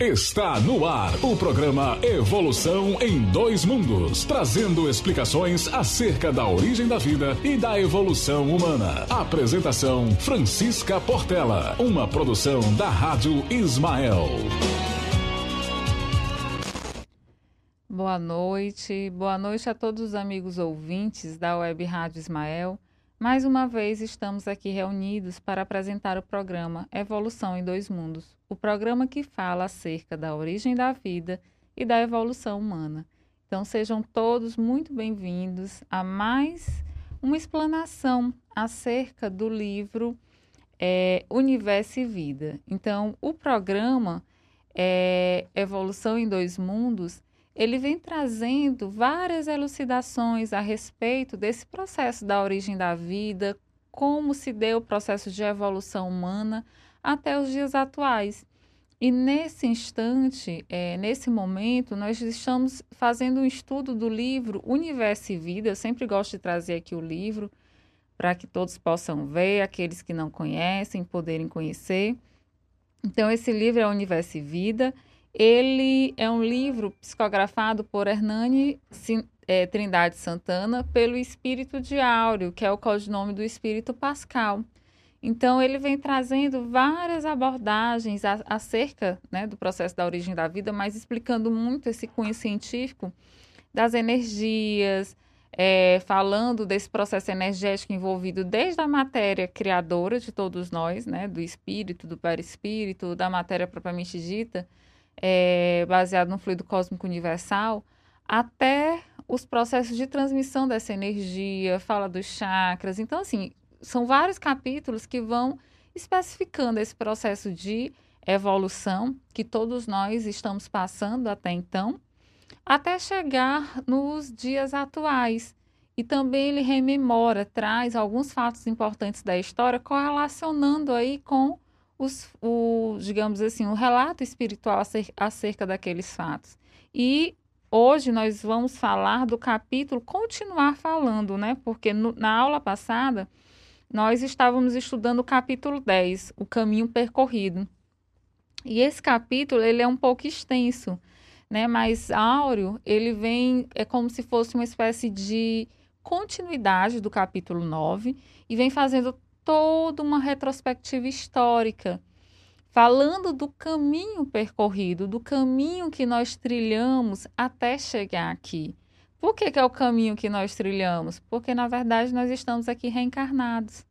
Está no ar o programa Evolução em Dois Mundos, trazendo explicações acerca da origem da vida e da evolução humana. Apresentação Francisca Portela, uma produção da Rádio Ismael. Boa noite, boa noite a todos os amigos ouvintes da Web Rádio Ismael. Mais uma vez estamos aqui reunidos para apresentar o programa Evolução em Dois Mundos, o programa que fala acerca da origem da vida e da evolução humana. Então sejam todos muito bem-vindos a mais uma explanação acerca do livro é, Universo e Vida. Então, o programa é, Evolução em Dois Mundos ele vem trazendo várias elucidações a respeito desse processo da origem da vida, como se deu o processo de evolução humana até os dias atuais. E nesse instante, é, nesse momento, nós estamos fazendo um estudo do livro Universo e Vida. Eu sempre gosto de trazer aqui o livro para que todos possam ver, aqueles que não conhecem, poderem conhecer. Então, esse livro é Universo e Vida. Ele é um livro psicografado por Hernani é, Trindade Santana pelo Espírito de Áureo, que é o codinome do Espírito Pascal. Então, ele vem trazendo várias abordagens acerca né, do processo da origem da vida, mas explicando muito esse cunho científico das energias, é, falando desse processo energético envolvido desde a matéria criadora de todos nós, né, do espírito, do perispírito, da matéria propriamente dita, é, baseado no fluido cósmico universal, até os processos de transmissão dessa energia, fala dos chakras. Então, assim, são vários capítulos que vão especificando esse processo de evolução que todos nós estamos passando até então, até chegar nos dias atuais. E também ele rememora, traz alguns fatos importantes da história, correlacionando aí com os, o, digamos assim, o relato espiritual acerca daqueles fatos. E hoje nós vamos falar do capítulo, continuar falando, né? Porque no, na aula passada nós estávamos estudando o capítulo 10, o caminho percorrido. E esse capítulo, ele é um pouco extenso, né? Mas Áureo, ele vem, é como se fosse uma espécie de continuidade do capítulo 9 e vem fazendo toda uma retrospectiva histórica, falando do caminho percorrido, do caminho que nós trilhamos até chegar aqui. Por que, que é o caminho que nós trilhamos? Porque, na verdade, nós estamos aqui reencarnados.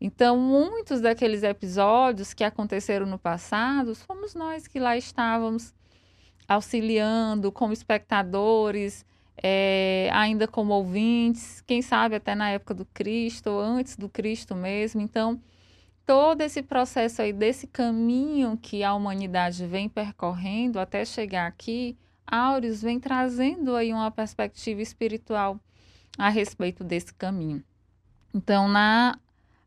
Então, muitos daqueles episódios que aconteceram no passado, fomos nós que lá estávamos auxiliando como espectadores, é, ainda como ouvintes, quem sabe até na época do Cristo, ou antes do Cristo mesmo. Então, todo esse processo aí, desse caminho que a humanidade vem percorrendo até chegar aqui, Áureos vem trazendo aí uma perspectiva espiritual a respeito desse caminho. Então, na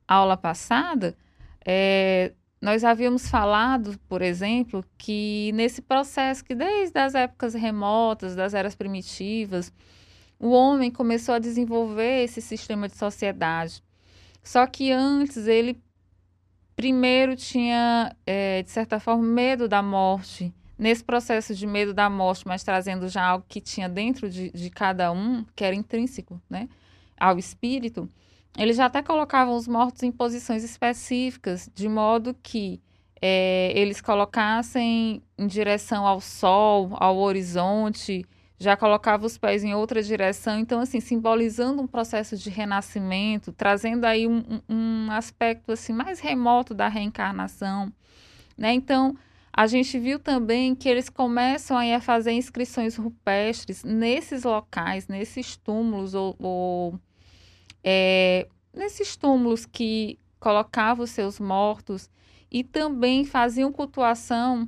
aula passada, é, nós havíamos falado, por exemplo, que nesse processo que desde as épocas remotas, das eras primitivas, o homem começou a desenvolver esse sistema de sociedade. Só que antes ele primeiro tinha, é, de certa forma, medo da morte. Nesse processo de medo da morte, mas trazendo já algo que tinha dentro de, de cada um, que era intrínseco né, ao espírito, eles já até colocavam os mortos em posições específicas, de modo que é, eles colocassem em direção ao sol, ao horizonte, já colocava os pés em outra direção, então assim simbolizando um processo de renascimento, trazendo aí um, um aspecto assim mais remoto da reencarnação, né? Então a gente viu também que eles começam aí a fazer inscrições rupestres nesses locais, nesses túmulos ou, ou é, nesses túmulos que colocavam os seus mortos e também faziam cultuação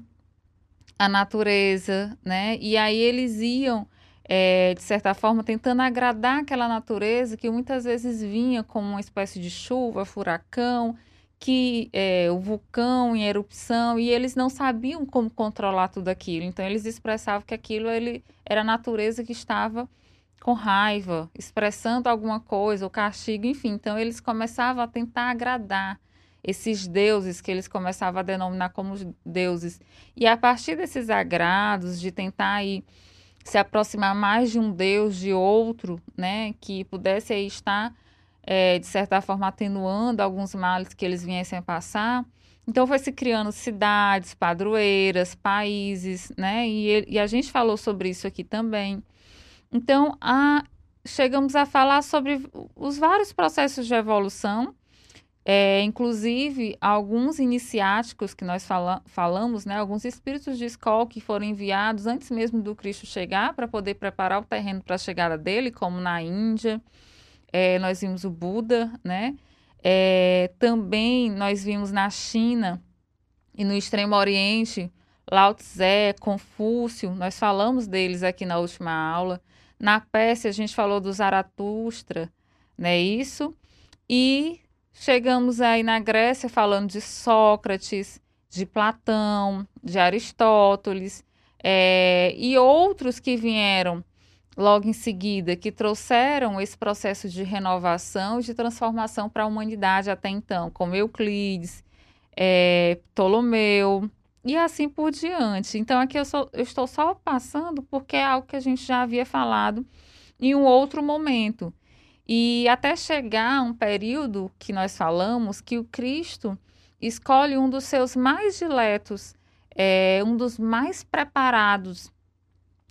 à natureza, né? E aí eles iam, é, de certa forma, tentando agradar aquela natureza que muitas vezes vinha como uma espécie de chuva, furacão, que é, o vulcão em erupção e eles não sabiam como controlar tudo aquilo. Então eles expressavam que aquilo ele, era a natureza que estava com raiva, expressando alguma coisa, o castigo, enfim. Então eles começavam a tentar agradar. esses deuses que eles começavam a denominar como deuses. E a partir desses agrados, de tentar aí se aproximar mais de um deus, de outro, né, que pudesse aí estar, é, de certa forma, atenuando alguns males que eles viessem a passar, então foi se criando cidades, padroeiras, países, né? E, e, a gente falou sobre isso aqui também. Então, a, chegamos a falar sobre os vários processos de evolução, é, inclusive alguns iniciáticos que nós fala, falamos, né, alguns espíritos de escola que foram enviados antes mesmo do Cristo chegar para poder preparar o terreno para a chegada dele, como na Índia. É, nós vimos o Buda, né? É, também nós vimos na China e no Extremo Oriente Lao Tse, Confúcio, nós falamos deles aqui na última aula. Na Pérsia, a gente falou do Zaratustra, né? Isso. E chegamos aí na Grécia falando de Sócrates, de Platão, de Aristóteles é, e outros que vieram logo em seguida, que trouxeram esse processo de renovação e de transformação para a humanidade até então, como Euclides, é, Ptolomeu, e assim por diante. Então, aqui eu, só, eu estou só passando porque é algo que a gente já havia falado em um outro momento. E até chegar a um período que nós falamos que o Cristo escolhe um dos seus mais diletos, é, um dos mais preparados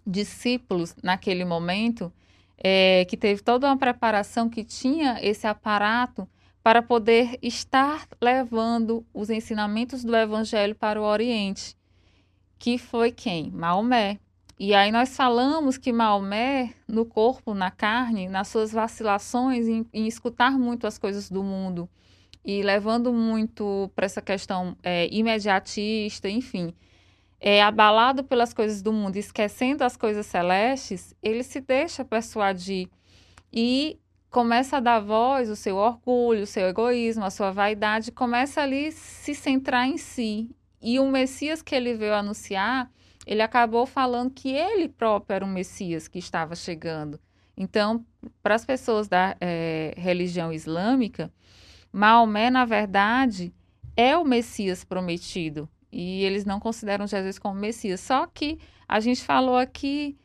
discípulos naquele momento, é, que teve toda uma preparação, que tinha esse aparato para poder estar levando os ensinamentos do Evangelho para o Oriente, que foi quem? Maomé. E aí nós falamos que Maomé, no corpo, na carne, nas suas vacilações, em, em escutar muito as coisas do mundo e levando muito para essa questão é, imediatista, enfim, é, abalado pelas coisas do mundo, esquecendo as coisas celestes, ele se deixa persuadir e começa a dar voz, o seu orgulho, o seu egoísmo, a sua vaidade, começa ali se centrar em si. E o Messias que ele veio anunciar, ele acabou falando que ele próprio era o Messias que estava chegando. Então, para as pessoas da é, religião islâmica, Maomé, na verdade, é o Messias prometido. E eles não consideram Jesus como Messias. Só que a gente falou aqui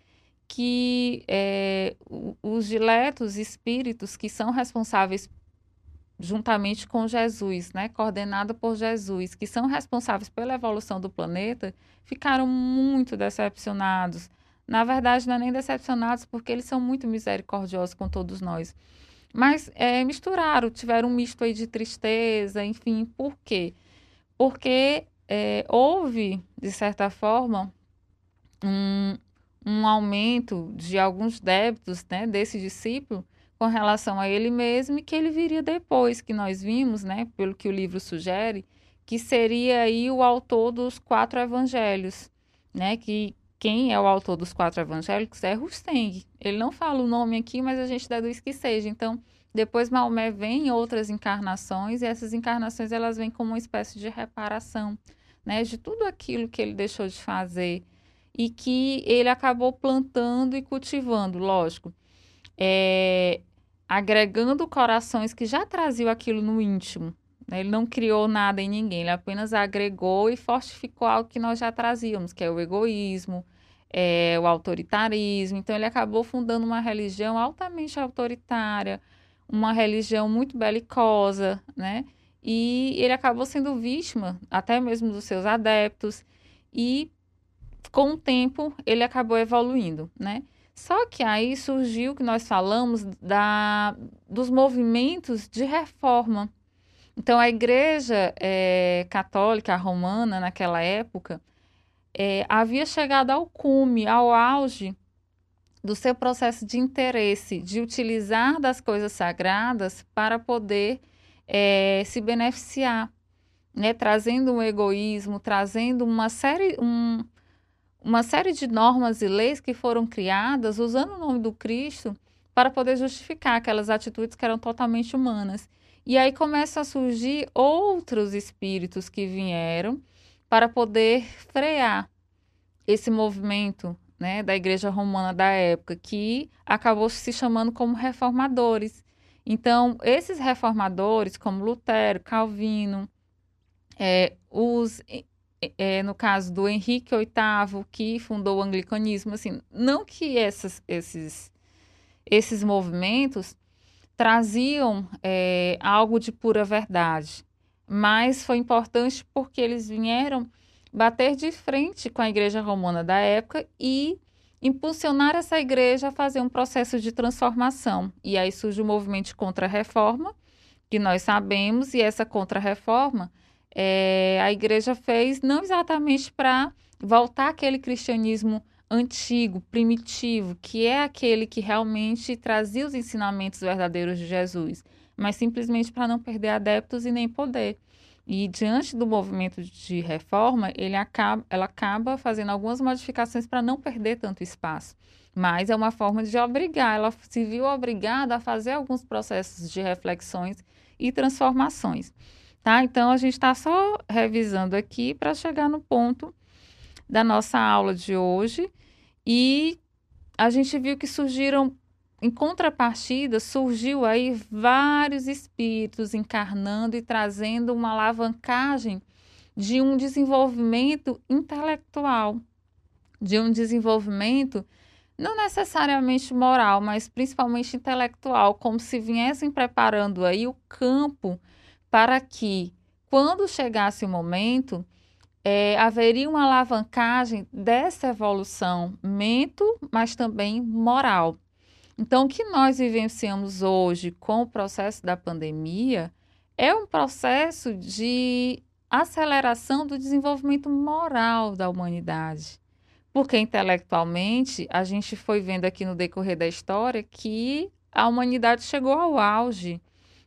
que é, os diletos espíritos que são responsáveis juntamente com Jesus, né, coordenado por Jesus, que são responsáveis pela evolução do planeta, ficaram muito decepcionados. Na verdade, não é nem decepcionados, porque eles são muito misericordiosos com todos nós. Mas é, misturaram, tiveram um misto aí de tristeza, enfim, por quê? Porque é, houve, de certa forma, um, um aumento de alguns débitos né, desse discípulo com relação a ele mesmo e que ele viria depois, que nós vimos, né, pelo que o livro sugere, que seria aí o autor dos quatro evangelhos, né, que quem é o autor dos quatro evangélicos é Rusteng. Ele não fala o nome aqui, mas a gente deduz que seja. Então, depois Maomé vem em outras encarnações e essas encarnações elas vêm como uma espécie de reparação, né, de tudo aquilo que ele deixou de fazer e que ele acabou plantando e cultivando, lógico, é, agregando corações que já traziam aquilo no íntimo. Né? Ele não criou nada em ninguém, ele apenas agregou e fortificou algo que nós já trazíamos, que é o egoísmo, é, o autoritarismo. Então, ele acabou fundando uma religião altamente autoritária, uma religião muito belicosa, né? E ele acabou sendo vítima até mesmo dos seus adeptos. E com o tempo ele acabou evoluindo, né? Só que aí surgiu que nós falamos da, dos movimentos de reforma. Então a Igreja é, Católica Romana naquela época é, havia chegado ao cume, ao auge do seu processo de interesse, de utilizar das coisas sagradas para poder é, se beneficiar, né? trazendo um egoísmo, trazendo uma série, um, uma série de normas e leis que foram criadas usando o nome do Cristo para poder justificar aquelas atitudes que eram totalmente humanas. E aí começam a surgir outros espíritos que vieram para poder frear esse movimento né, da Igreja Romana da época, que acabou se chamando como reformadores. Então, esses reformadores, como Lutero, Calvino, é, os, é, no caso do Henrique VIII, que fundou o anglicanismo, assim, não que essas, esses, esses movimentos traziam é, algo de pura verdade, mas foi importante porque eles vieram bater de frente com a Igreja Romana da época e impulsionar essa igreja a fazer um processo de transformação. E aí surge o movimento de contra-reforma, que nós sabemos, e essa contra-reforma é, a igreja fez não exatamente para voltar aquele cristianismo antigo, primitivo, que é aquele que realmente trazia os ensinamentos verdadeiros de Jesus, mas simplesmente para não perder adeptos e nem poder. E diante do movimento de reforma, ele acaba, ela acaba fazendo algumas modificações para não perder tanto espaço. Mas é uma forma de obrigar, ela se viu obrigada a fazer alguns processos de reflexões e transformações. Tá? Então, a gente está só revisando aqui para chegar no ponto da nossa aula de hoje. E a gente viu que surgiram, em contrapartida, surgiu aí vários espíritos encarnando e trazendo uma alavancagem de um desenvolvimento intelectual, de um desenvolvimento não necessariamente moral, mas principalmente intelectual, como se viessem preparando aí o campo para que, quando chegasse o momento, é, haveria uma alavancagem dessa evolução mento, mas também moral. Então, o que nós vivenciamos hoje com o processo da pandemia é um processo de aceleração do desenvolvimento moral da humanidade. Porque intelectualmente, a gente foi vendo aqui no decorrer da história que a humanidade chegou ao auge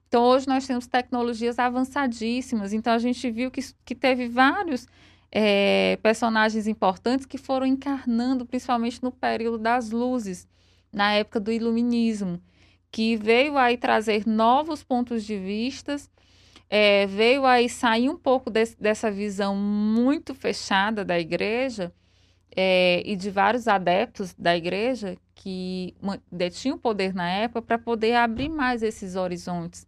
então, hoje nós temos tecnologias avançadíssimas. Então, a gente viu que, que teve vários é, personagens importantes que foram encarnando, principalmente no período das luzes, na época do iluminismo, que veio aí trazer novos pontos de vistas, é, veio aí sair um pouco dessa visão muito fechada da igreja é, e de vários adeptos da igreja que detinham poder na época para poder abrir mais esses horizontes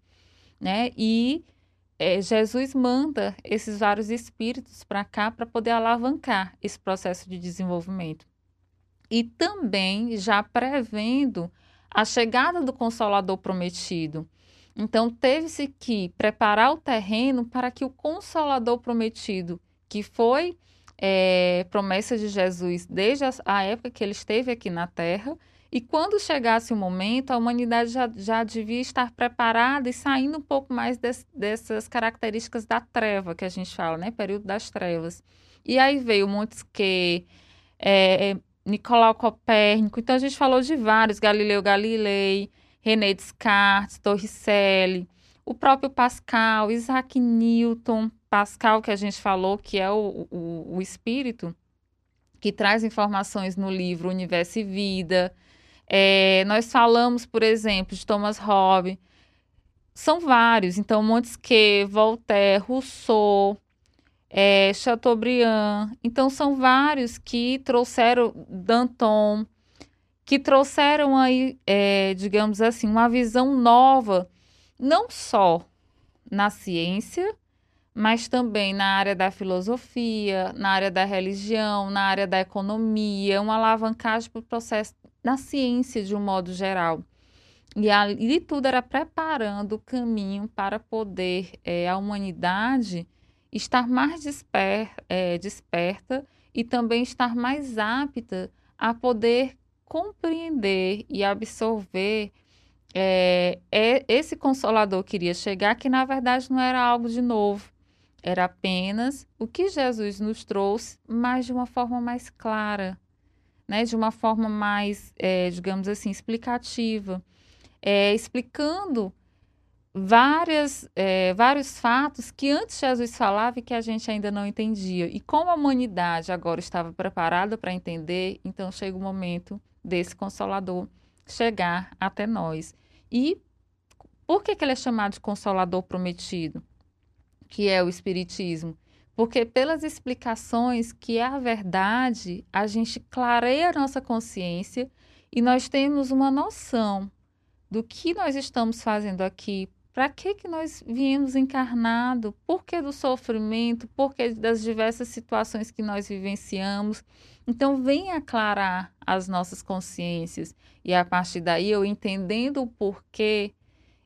né? E é, Jesus manda esses vários espíritos para cá para poder alavancar esse processo de desenvolvimento. E também já prevendo a chegada do Consolador prometido. Então, teve-se que preparar o terreno para que o Consolador prometido, que foi é, promessa de Jesus desde a, a época que ele esteve aqui na Terra, e quando chegasse o momento, a humanidade já, já devia estar preparada e saindo um pouco mais des, dessas características da treva que a gente fala, né? Período das trevas. E aí veio Montesquieu, é, Nicolau Copérnico, então a gente falou de vários, Galileu Galilei, René Descartes, Torricelli, o próprio Pascal, Isaac Newton, Pascal que a gente falou que é o, o, o espírito que traz informações no livro Universo e Vida, é, nós falamos, por exemplo, de Thomas Hobbes. São vários. Então, Montesquieu, Voltaire, Rousseau, é, Chateaubriand. Então, são vários que trouxeram Danton, que trouxeram aí, é, digamos assim, uma visão nova, não só na ciência, mas também na área da filosofia, na área da religião, na área da economia, uma alavancagem para o processo na ciência de um modo geral. E ali tudo era preparando o caminho para poder é, a humanidade estar mais desper, é, desperta e também estar mais apta a poder compreender e absorver é, é, esse consolador que iria chegar, que na verdade não era algo de novo, era apenas o que Jesus nos trouxe, mas de uma forma mais clara, né, de uma forma mais, é, digamos assim, explicativa, é, explicando várias, é, vários fatos que antes Jesus falava e que a gente ainda não entendia. E como a humanidade agora estava preparada para entender, então chega o momento desse Consolador chegar até nós. E por que, que ele é chamado de Consolador Prometido? Que é o Espiritismo porque pelas explicações que é a verdade, a gente clareia a nossa consciência e nós temos uma noção do que nós estamos fazendo aqui, Para que, que nós viemos encarnado? Por que do sofrimento? Por que das diversas situações que nós vivenciamos? Então, vem aclarar as nossas consciências. E a partir daí, eu entendendo o porquê,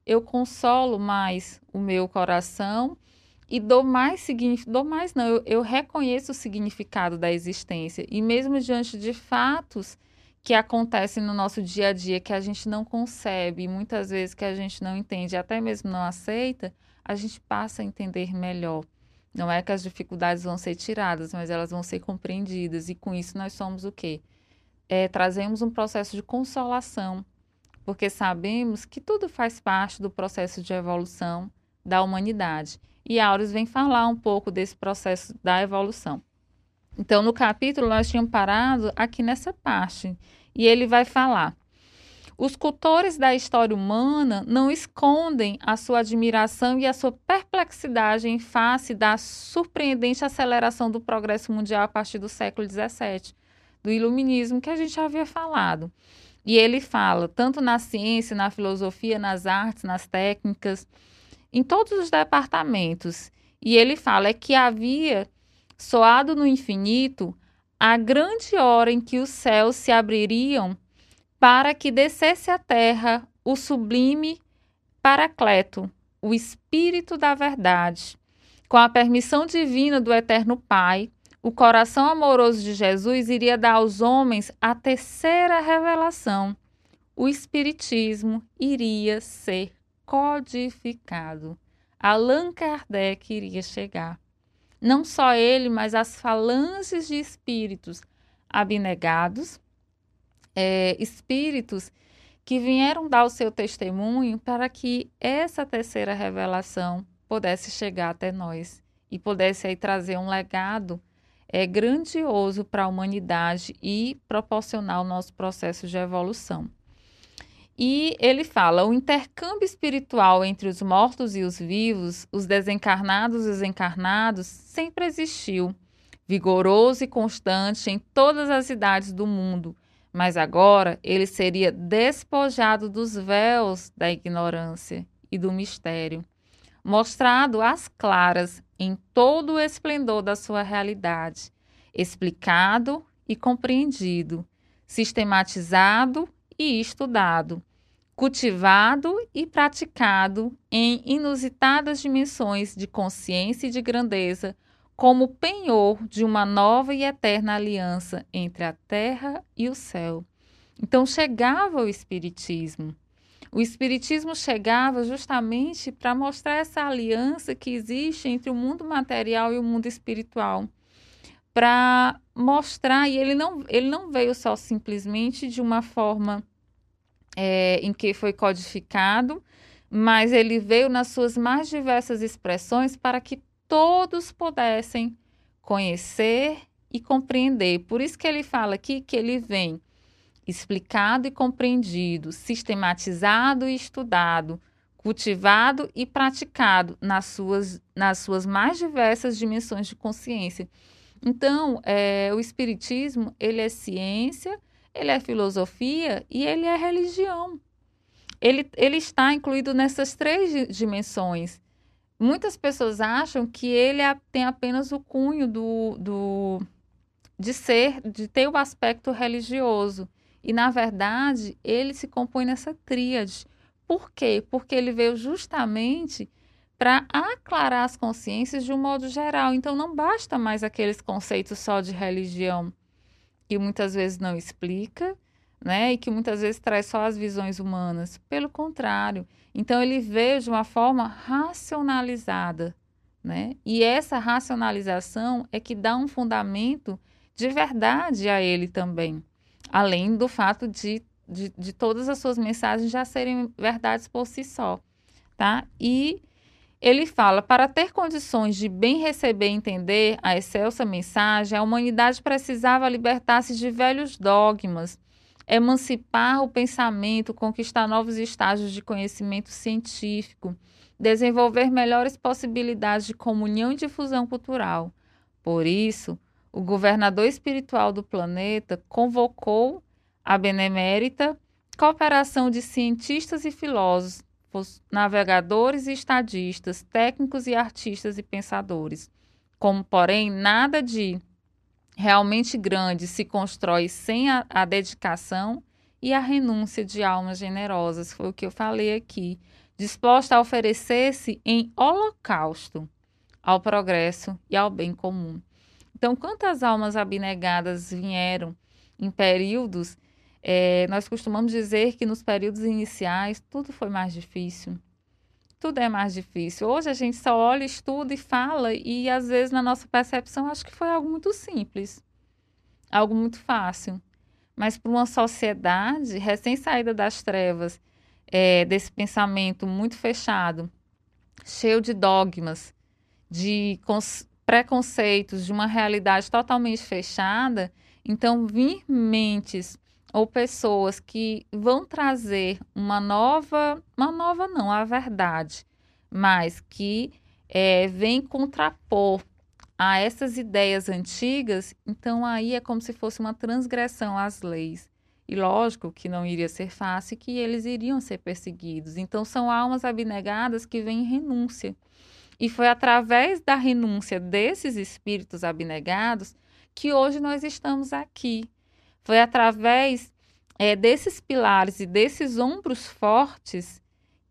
eu consolo mais o meu coração e dou mais significado, dou mais não, eu, eu reconheço o significado da existência. E mesmo diante de fatos que acontecem no nosso dia a dia que a gente não concebe, muitas vezes que a gente não entende, até mesmo não aceita, a gente passa a entender melhor. Não é que as dificuldades vão ser tiradas, mas elas vão ser compreendidas. E com isso nós somos o quê? É, trazemos um processo de consolação, porque sabemos que tudo faz parte do processo de evolução da humanidade. E Auros vem falar um pouco desse processo da evolução. Então, no capítulo, nós tínhamos parado aqui nessa parte. E ele vai falar: os cultores da história humana não escondem a sua admiração e a sua perplexidade em face da surpreendente aceleração do progresso mundial a partir do século XVII, do iluminismo, que a gente já havia falado. E ele fala, tanto na ciência, na filosofia, nas artes, nas técnicas, em todos os departamentos. E ele fala é que havia soado no infinito a grande hora em que os céus se abririam para que descesse à terra o sublime Paracleto, o Espírito da Verdade. Com a permissão divina do Eterno Pai, o coração amoroso de Jesus iria dar aos homens a terceira revelação. O Espiritismo iria ser codificado. Allan Kardec iria chegar não só ele, mas as falanges de espíritos abnegados, é, espíritos que vieram dar o seu testemunho para que essa terceira revelação pudesse chegar até nós e pudesse aí trazer um legado é, grandioso para a humanidade e proporcionar o nosso processo de evolução. E ele fala: o intercâmbio espiritual entre os mortos e os vivos, os desencarnados e os encarnados, sempre existiu, vigoroso e constante em todas as idades do mundo. Mas agora ele seria despojado dos véus da ignorância e do mistério, mostrado às claras em todo o esplendor da sua realidade, explicado e compreendido, sistematizado e estudado, cultivado e praticado em inusitadas dimensões de consciência e de grandeza, como penhor de uma nova e eterna aliança entre a terra e o céu. Então chegava o Espiritismo. O Espiritismo chegava justamente para mostrar essa aliança que existe entre o mundo material e o mundo espiritual para mostrar, e ele não, ele não veio só simplesmente de uma forma é, em que foi codificado, mas ele veio nas suas mais diversas expressões para que todos pudessem conhecer e compreender. Por isso que ele fala aqui que ele vem explicado e compreendido, sistematizado e estudado, cultivado e praticado nas suas, nas suas mais diversas dimensões de consciência. Então, é, o Espiritismo, ele é ciência, ele é filosofia e ele é religião. Ele, ele está incluído nessas três dimensões. Muitas pessoas acham que ele é, tem apenas o cunho do, do, de ser, de ter o aspecto religioso. E, na verdade, ele se compõe nessa tríade. Por quê? Porque ele veio justamente para aclarar as consciências de um modo geral. Então, não basta mais aqueles conceitos só de religião, que muitas vezes não explica, né? E que muitas vezes traz só as visões humanas. Pelo contrário. Então, ele veio de uma forma racionalizada, né? E essa racionalização é que dá um fundamento de verdade a ele também. Além do fato de, de, de todas as suas mensagens já serem verdades por si só, tá? E ele fala: para ter condições de bem receber e entender a excelsa mensagem, a humanidade precisava libertar-se de velhos dogmas, emancipar o pensamento, conquistar novos estágios de conhecimento científico, desenvolver melhores possibilidades de comunhão e difusão cultural. Por isso, o governador espiritual do planeta convocou a benemérita cooperação de cientistas e filósofos filósofos, navegadores e estadistas, técnicos e artistas e pensadores. Como, porém, nada de realmente grande se constrói sem a, a dedicação e a renúncia de almas generosas, foi o que eu falei aqui, disposta a oferecer-se em holocausto ao progresso e ao bem comum. Então, quantas almas abnegadas vieram em períodos, é, nós costumamos dizer que nos períodos iniciais tudo foi mais difícil. Tudo é mais difícil. Hoje a gente só olha, estuda e fala, e às vezes na nossa percepção acho que foi algo muito simples, algo muito fácil. Mas para uma sociedade recém-saída das trevas, é, desse pensamento muito fechado, cheio de dogmas, de preconceitos, de uma realidade totalmente fechada, então vir mentes ou pessoas que vão trazer uma nova, uma nova não, a verdade, mas que é, vem contrapor a essas ideias antigas, então aí é como se fosse uma transgressão às leis. E lógico que não iria ser fácil que eles iriam ser perseguidos. Então são almas abnegadas que vêm em renúncia. E foi através da renúncia desses espíritos abnegados que hoje nós estamos aqui. Foi através é, desses pilares e desses ombros fortes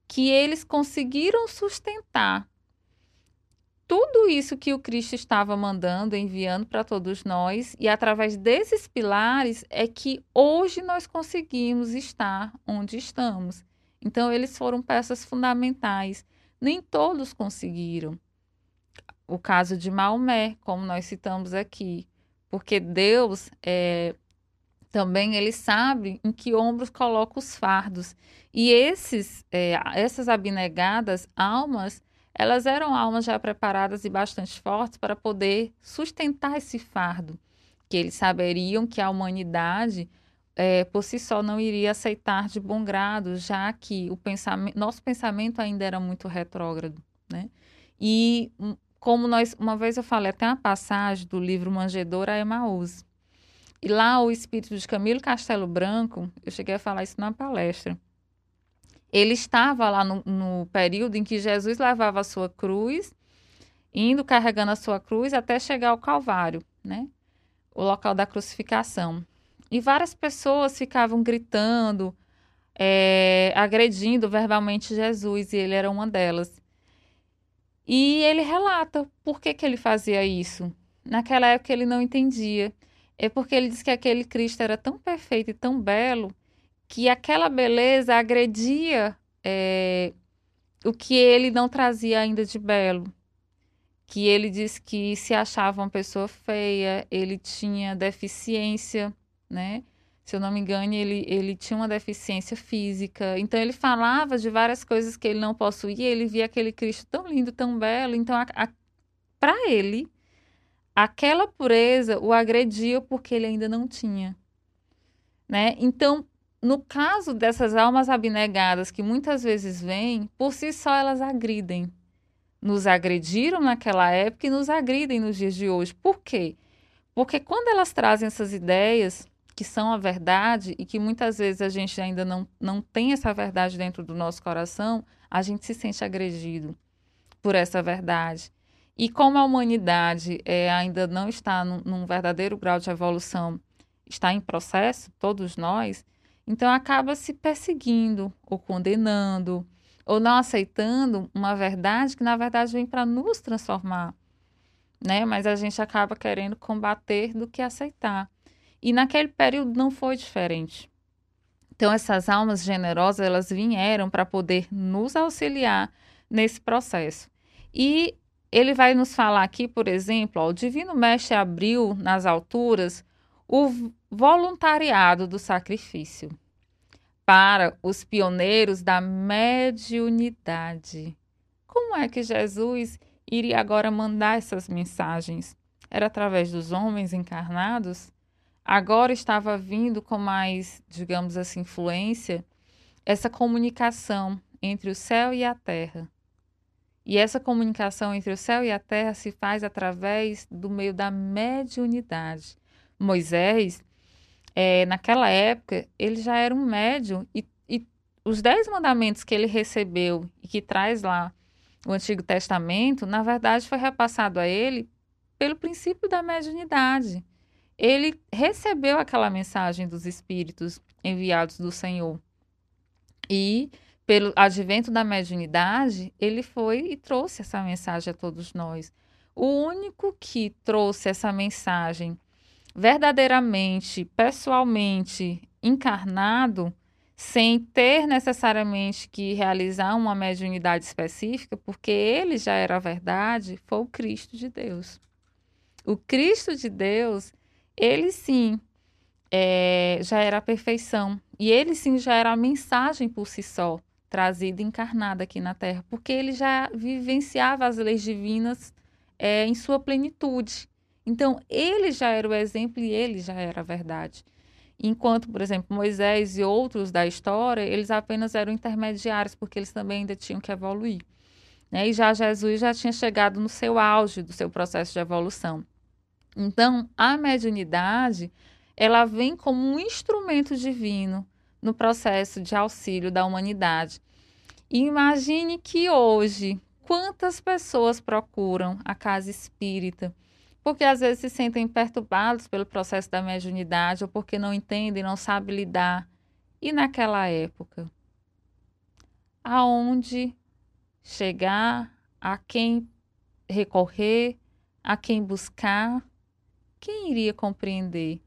que eles conseguiram sustentar tudo isso que o Cristo estava mandando, enviando para todos nós, e através desses pilares é que hoje nós conseguimos estar onde estamos. Então, eles foram peças fundamentais nem todos conseguiram. O caso de Maomé, como nós citamos aqui, porque Deus é, também ele sabe em que ombros coloca os fardos. E esses, é, essas abnegadas almas, elas eram almas já preparadas e bastante fortes para poder sustentar esse fardo, que eles saberiam que a humanidade é, por si só não iria aceitar de bom grado, já que o pensamento, nosso pensamento ainda era muito retrógrado, né? E hum, como nós, uma vez eu falei até uma passagem do livro Manjedora a Emaús, e lá o espírito de Camilo Castelo Branco, eu cheguei a falar isso numa palestra, ele estava lá no, no período em que Jesus levava a sua cruz, indo carregando a sua cruz até chegar ao Calvário, né? O local da crucificação. E várias pessoas ficavam gritando, é, agredindo verbalmente Jesus, e ele era uma delas. E ele relata por que, que ele fazia isso. Naquela época ele não entendia. É porque ele disse que aquele Cristo era tão perfeito e tão belo que aquela beleza agredia é, o que ele não trazia ainda de belo. Que ele disse que se achava uma pessoa feia, ele tinha deficiência né? Se eu não me engano, ele, ele tinha uma deficiência física. Então, ele falava de várias coisas que ele não possuía. Ele via aquele Cristo tão lindo, tão belo. Então, para ele, aquela pureza o agredia porque ele ainda não tinha. Né? Então, no caso dessas almas abnegadas que muitas vezes vêm, por si só elas agridem. Nos agrediram naquela época e nos agridem nos dias de hoje. Por quê? Porque quando elas trazem essas ideias, que são a verdade e que muitas vezes a gente ainda não, não tem essa verdade dentro do nosso coração, a gente se sente agredido por essa verdade. E como a humanidade é, ainda não está num, num verdadeiro grau de evolução, está em processo, todos nós, então acaba se perseguindo ou condenando ou não aceitando uma verdade que na verdade vem para nos transformar, né? Mas a gente acaba querendo combater do que aceitar. E naquele período não foi diferente. Então essas almas generosas, elas vieram para poder nos auxiliar nesse processo. E ele vai nos falar aqui, por exemplo, ó, o Divino Mestre abriu nas alturas o voluntariado do sacrifício para os pioneiros da mediunidade. Como é que Jesus iria agora mandar essas mensagens? Era através dos homens encarnados? agora estava vindo com mais, digamos assim, influência essa comunicação entre o céu e a terra. E essa comunicação entre o céu e a terra se faz através do meio da mediunidade. Moisés, é, naquela época, ele já era um médium e, e os dez mandamentos que ele recebeu e que traz lá o Antigo Testamento, na verdade, foi repassado a ele pelo princípio da mediunidade. Ele recebeu aquela mensagem dos Espíritos enviados do Senhor. E, pelo advento da mediunidade, ele foi e trouxe essa mensagem a todos nós. O único que trouxe essa mensagem verdadeiramente, pessoalmente encarnado, sem ter necessariamente que realizar uma mediunidade específica, porque ele já era a verdade, foi o Cristo de Deus. O Cristo de Deus, ele sim é, já era a perfeição. E ele sim já era a mensagem por si só, trazida encarnada aqui na Terra, porque ele já vivenciava as leis divinas é, em sua plenitude. Então, ele já era o exemplo e ele já era a verdade. Enquanto, por exemplo, Moisés e outros da história, eles apenas eram intermediários, porque eles também ainda tinham que evoluir. Né? E já Jesus já tinha chegado no seu auge do seu processo de evolução. Então, a mediunidade, ela vem como um instrumento divino no processo de auxílio da humanidade. E imagine que hoje, quantas pessoas procuram a casa espírita porque às vezes se sentem perturbados pelo processo da mediunidade ou porque não entendem, não sabem lidar. E naquela época, aonde chegar, a quem recorrer, a quem buscar, quem iria compreender?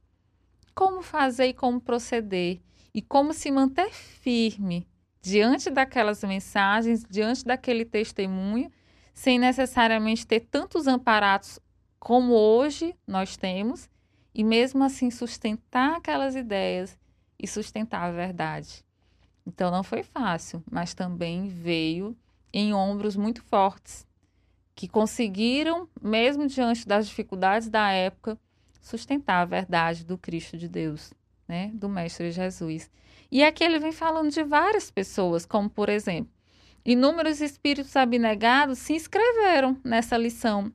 Como fazer e como proceder? E como se manter firme diante daquelas mensagens, diante daquele testemunho, sem necessariamente ter tantos amparados como hoje nós temos, e mesmo assim sustentar aquelas ideias e sustentar a verdade. Então não foi fácil, mas também veio em ombros muito fortes, que conseguiram, mesmo diante das dificuldades da época, sustentar a verdade do Cristo de Deus, né, do Mestre Jesus. E aqui ele vem falando de várias pessoas, como por exemplo, inúmeros espíritos abnegados se inscreveram nessa lição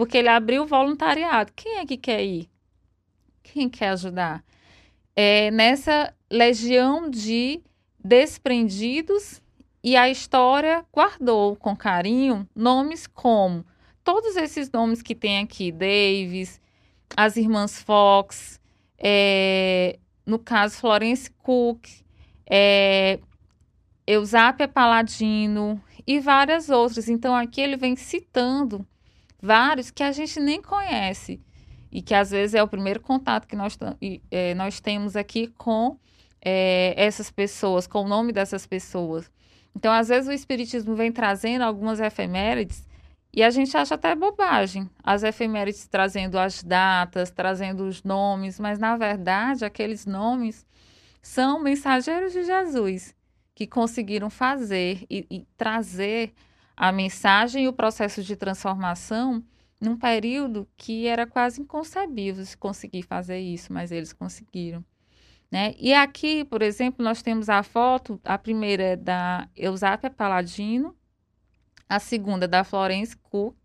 porque ele abriu o voluntariado. Quem é que quer ir? Quem quer ajudar? É, nessa legião de desprendidos e a história guardou com carinho nomes como todos esses nomes que tem aqui, Davis, as irmãs Fox, é, no caso Florence Cook, é, Eusápia Paladino e várias outras. Então aqui ele vem citando vários que a gente nem conhece e que às vezes é o primeiro contato que nós, é, nós temos aqui com é, essas pessoas, com o nome dessas pessoas. Então, às vezes o Espiritismo vem trazendo algumas efemérides e a gente acha até bobagem. As efemérides trazendo as datas, trazendo os nomes, mas na verdade aqueles nomes são mensageiros de Jesus que conseguiram fazer e, e trazer a mensagem e o processo de transformação num período que era quase inconcebível se conseguir fazer isso, mas eles conseguiram. Né? E aqui, por exemplo, nós temos a foto, a primeira é da Eusápia Paladino, a segunda é da Florence Cook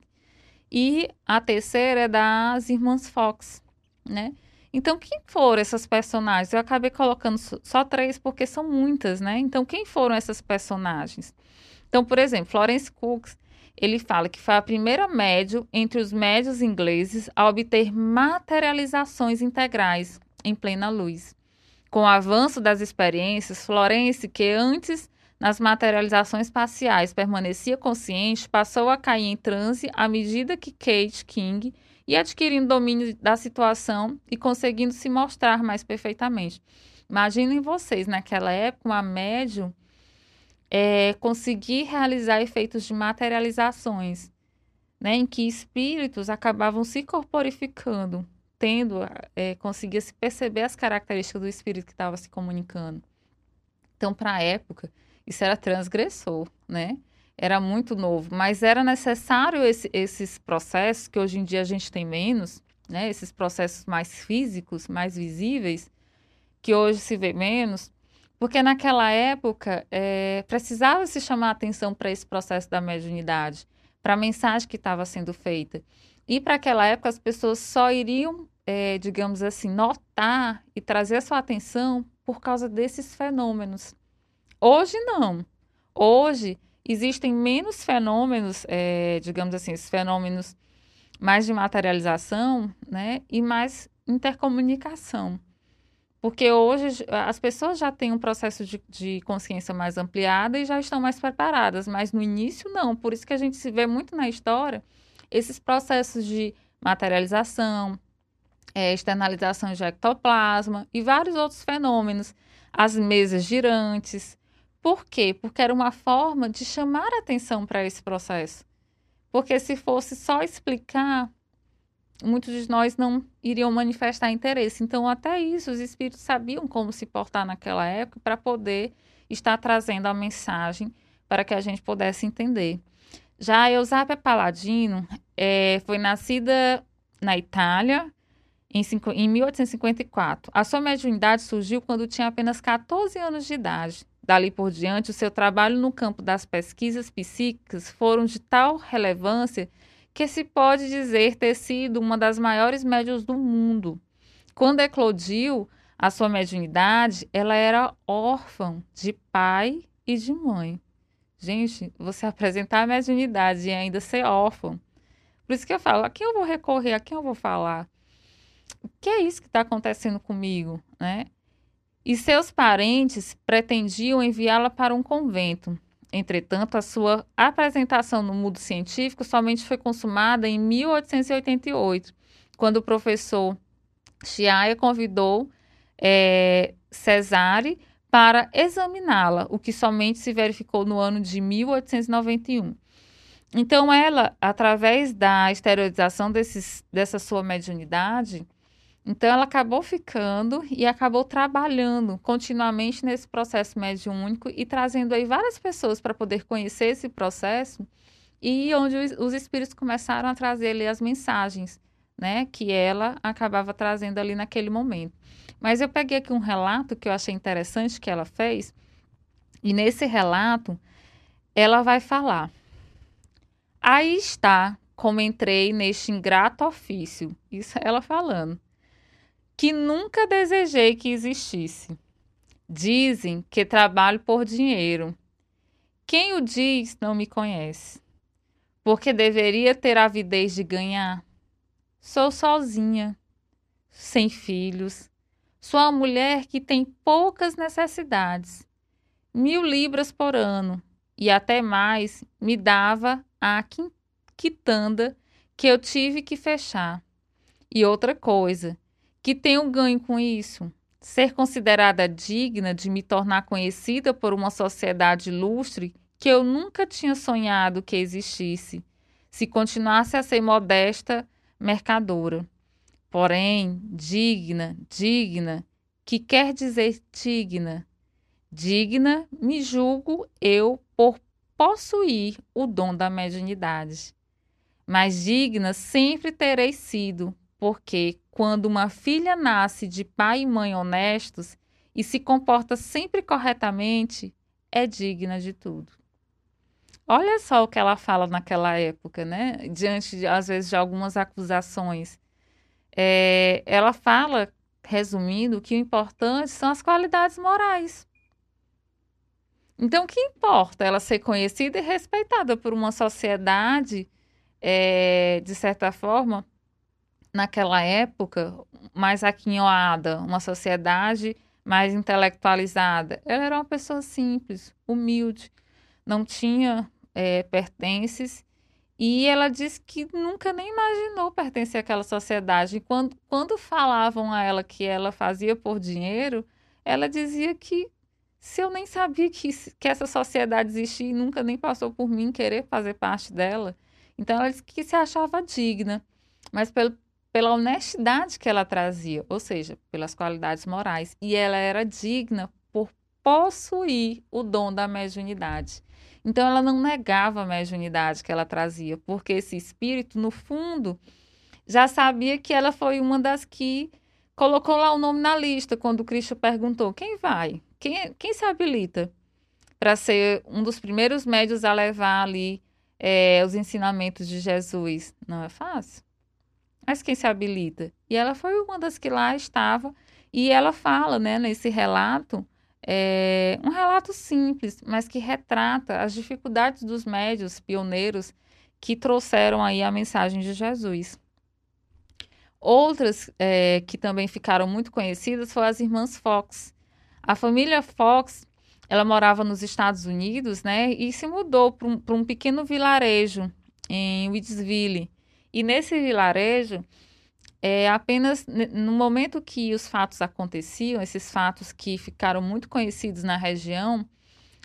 e a terceira é das Irmãs Fox, né? Então, quem foram essas personagens? Eu acabei colocando só três porque são muitas, né? Então, quem foram essas personagens? Então, por exemplo, Florence Cooks, ele fala que foi a primeira médio entre os médios ingleses a obter materializações integrais em plena luz. Com o avanço das experiências, Florence, que antes nas materializações parciais permanecia consciente, passou a cair em transe à medida que Kate King ia adquirindo domínio da situação e conseguindo se mostrar mais perfeitamente. Imaginem vocês, naquela época, uma médium é, conseguir realizar efeitos de materializações, né, em que espíritos acabavam se corporificando, tendo, é, conseguia se perceber as características do espírito que estava se comunicando. Então, para a época, isso era transgressor, né? Era muito novo, mas era necessário esse, esses processos que hoje em dia a gente tem menos, né? Esses processos mais físicos, mais visíveis, que hoje se vê menos, porque naquela época é, precisava se chamar atenção para esse processo da mediunidade, para a mensagem que estava sendo feita. E para aquela época as pessoas só iriam, é, digamos assim, notar e trazer a sua atenção por causa desses fenômenos. Hoje não. Hoje existem menos fenômenos, é, digamos assim, esses fenômenos mais de materialização, né, e mais intercomunicação. Porque hoje as pessoas já têm um processo de, de, consciência mais ampliada e já estão mais preparadas, mas no início não. Por isso que a gente se vê muito na história esses processos de materialização, é, externalização de ectoplasma e vários outros fenômenos, as mesas girantes. Por quê? Porque era uma forma de chamar atenção para esse processo. Porque se fosse só explicar, muitos de nós não iriam manifestar interesse. Então, até isso, os espíritos sabiam como se portar naquela época para poder estar trazendo a mensagem para que a gente pudesse entender. Já Eusápia Paladino é, foi nascida na Itália em, em 1854. A sua mediunidade surgiu quando tinha apenas 14 anos de idade. Dali por diante, o seu trabalho no campo das pesquisas psíquicas foram de tal relevância que se pode dizer ter sido uma das maiores médias do mundo. Quando eclodiu a sua mediunidade, ela era órfã de pai e de mãe. Gente, você apresentar a mediunidade e ainda ser órfã. Por isso que eu falo, a quem eu vou recorrer, a quem eu vou falar? O que é isso que está acontecendo comigo, né? E seus parentes pretendiam enviá-la para um convento. Entretanto, a sua apresentação no mundo científico somente foi consumada em 1888, quando o professor Chiaia convidou é, Cesare para examiná-la, o que somente se verificou no ano de 1891. Então, ela, através da esterilização desses, dessa sua mediunidade, então ela acabou ficando e acabou trabalhando continuamente nesse processo mediúnico e trazendo aí várias pessoas para poder conhecer esse processo e onde os espíritos começaram a trazer ali as mensagens, né, que ela acabava trazendo ali naquele momento. Mas eu peguei aqui um relato que eu achei interessante que ela fez, e nesse relato ela vai falar: Aí está como entrei neste ingrato ofício. Isso é ela falando que nunca desejei que existisse. Dizem que trabalho por dinheiro. Quem o diz não me conhece, porque deveria ter avidez de ganhar. Sou sozinha, sem filhos. Sou uma mulher que tem poucas necessidades. Mil libras por ano e até mais me dava a quitanda que eu tive que fechar. E outra coisa, que tenho ganho com isso? Ser considerada digna de me tornar conhecida por uma sociedade ilustre que eu nunca tinha sonhado que existisse, se continuasse a ser modesta mercadora. Porém, digna, digna, que quer dizer digna? Digna me julgo eu por possuir o dom da mediunidade. Mas digna sempre terei sido, porque quando uma filha nasce de pai e mãe honestos e se comporta sempre corretamente, é digna de tudo. Olha só o que ela fala naquela época, né? Diante, de, às vezes, de algumas acusações. É, ela fala, resumindo, que o importante são as qualidades morais. Então, o que importa? Ela ser conhecida e respeitada por uma sociedade, é, de certa forma, naquela época, mais aquinhoada, uma sociedade mais intelectualizada. Ela era uma pessoa simples, humilde, não tinha é, pertences e ela disse que nunca nem imaginou pertencer àquela sociedade. E quando, quando falavam a ela que ela fazia por dinheiro, ela dizia que se eu nem sabia que, que essa sociedade existia e nunca nem passou por mim querer fazer parte dela. Então ela disse que se achava digna, mas pelo, pela honestidade que ela trazia, ou seja, pelas qualidades morais. E ela era digna por possuir o dom da mediunidade. Então ela não negava a mediunidade que ela trazia, porque esse espírito, no fundo, já sabia que ela foi uma das que colocou lá o nome na lista quando Cristo perguntou: quem vai? Quem, quem se habilita para ser um dos primeiros médios a levar ali é, os ensinamentos de Jesus? Não é fácil. Mas quem se habilita? E ela foi uma das que lá estava. E ela fala, né, nesse relato, é um relato simples, mas que retrata as dificuldades dos médios pioneiros que trouxeram aí a mensagem de Jesus. Outras é, que também ficaram muito conhecidas foram as irmãs Fox. A família Fox, ela morava nos Estados Unidos, né, e se mudou para um, um pequeno vilarejo em Woodsville. E nesse vilarejo, é, apenas no momento que os fatos aconteciam, esses fatos que ficaram muito conhecidos na região,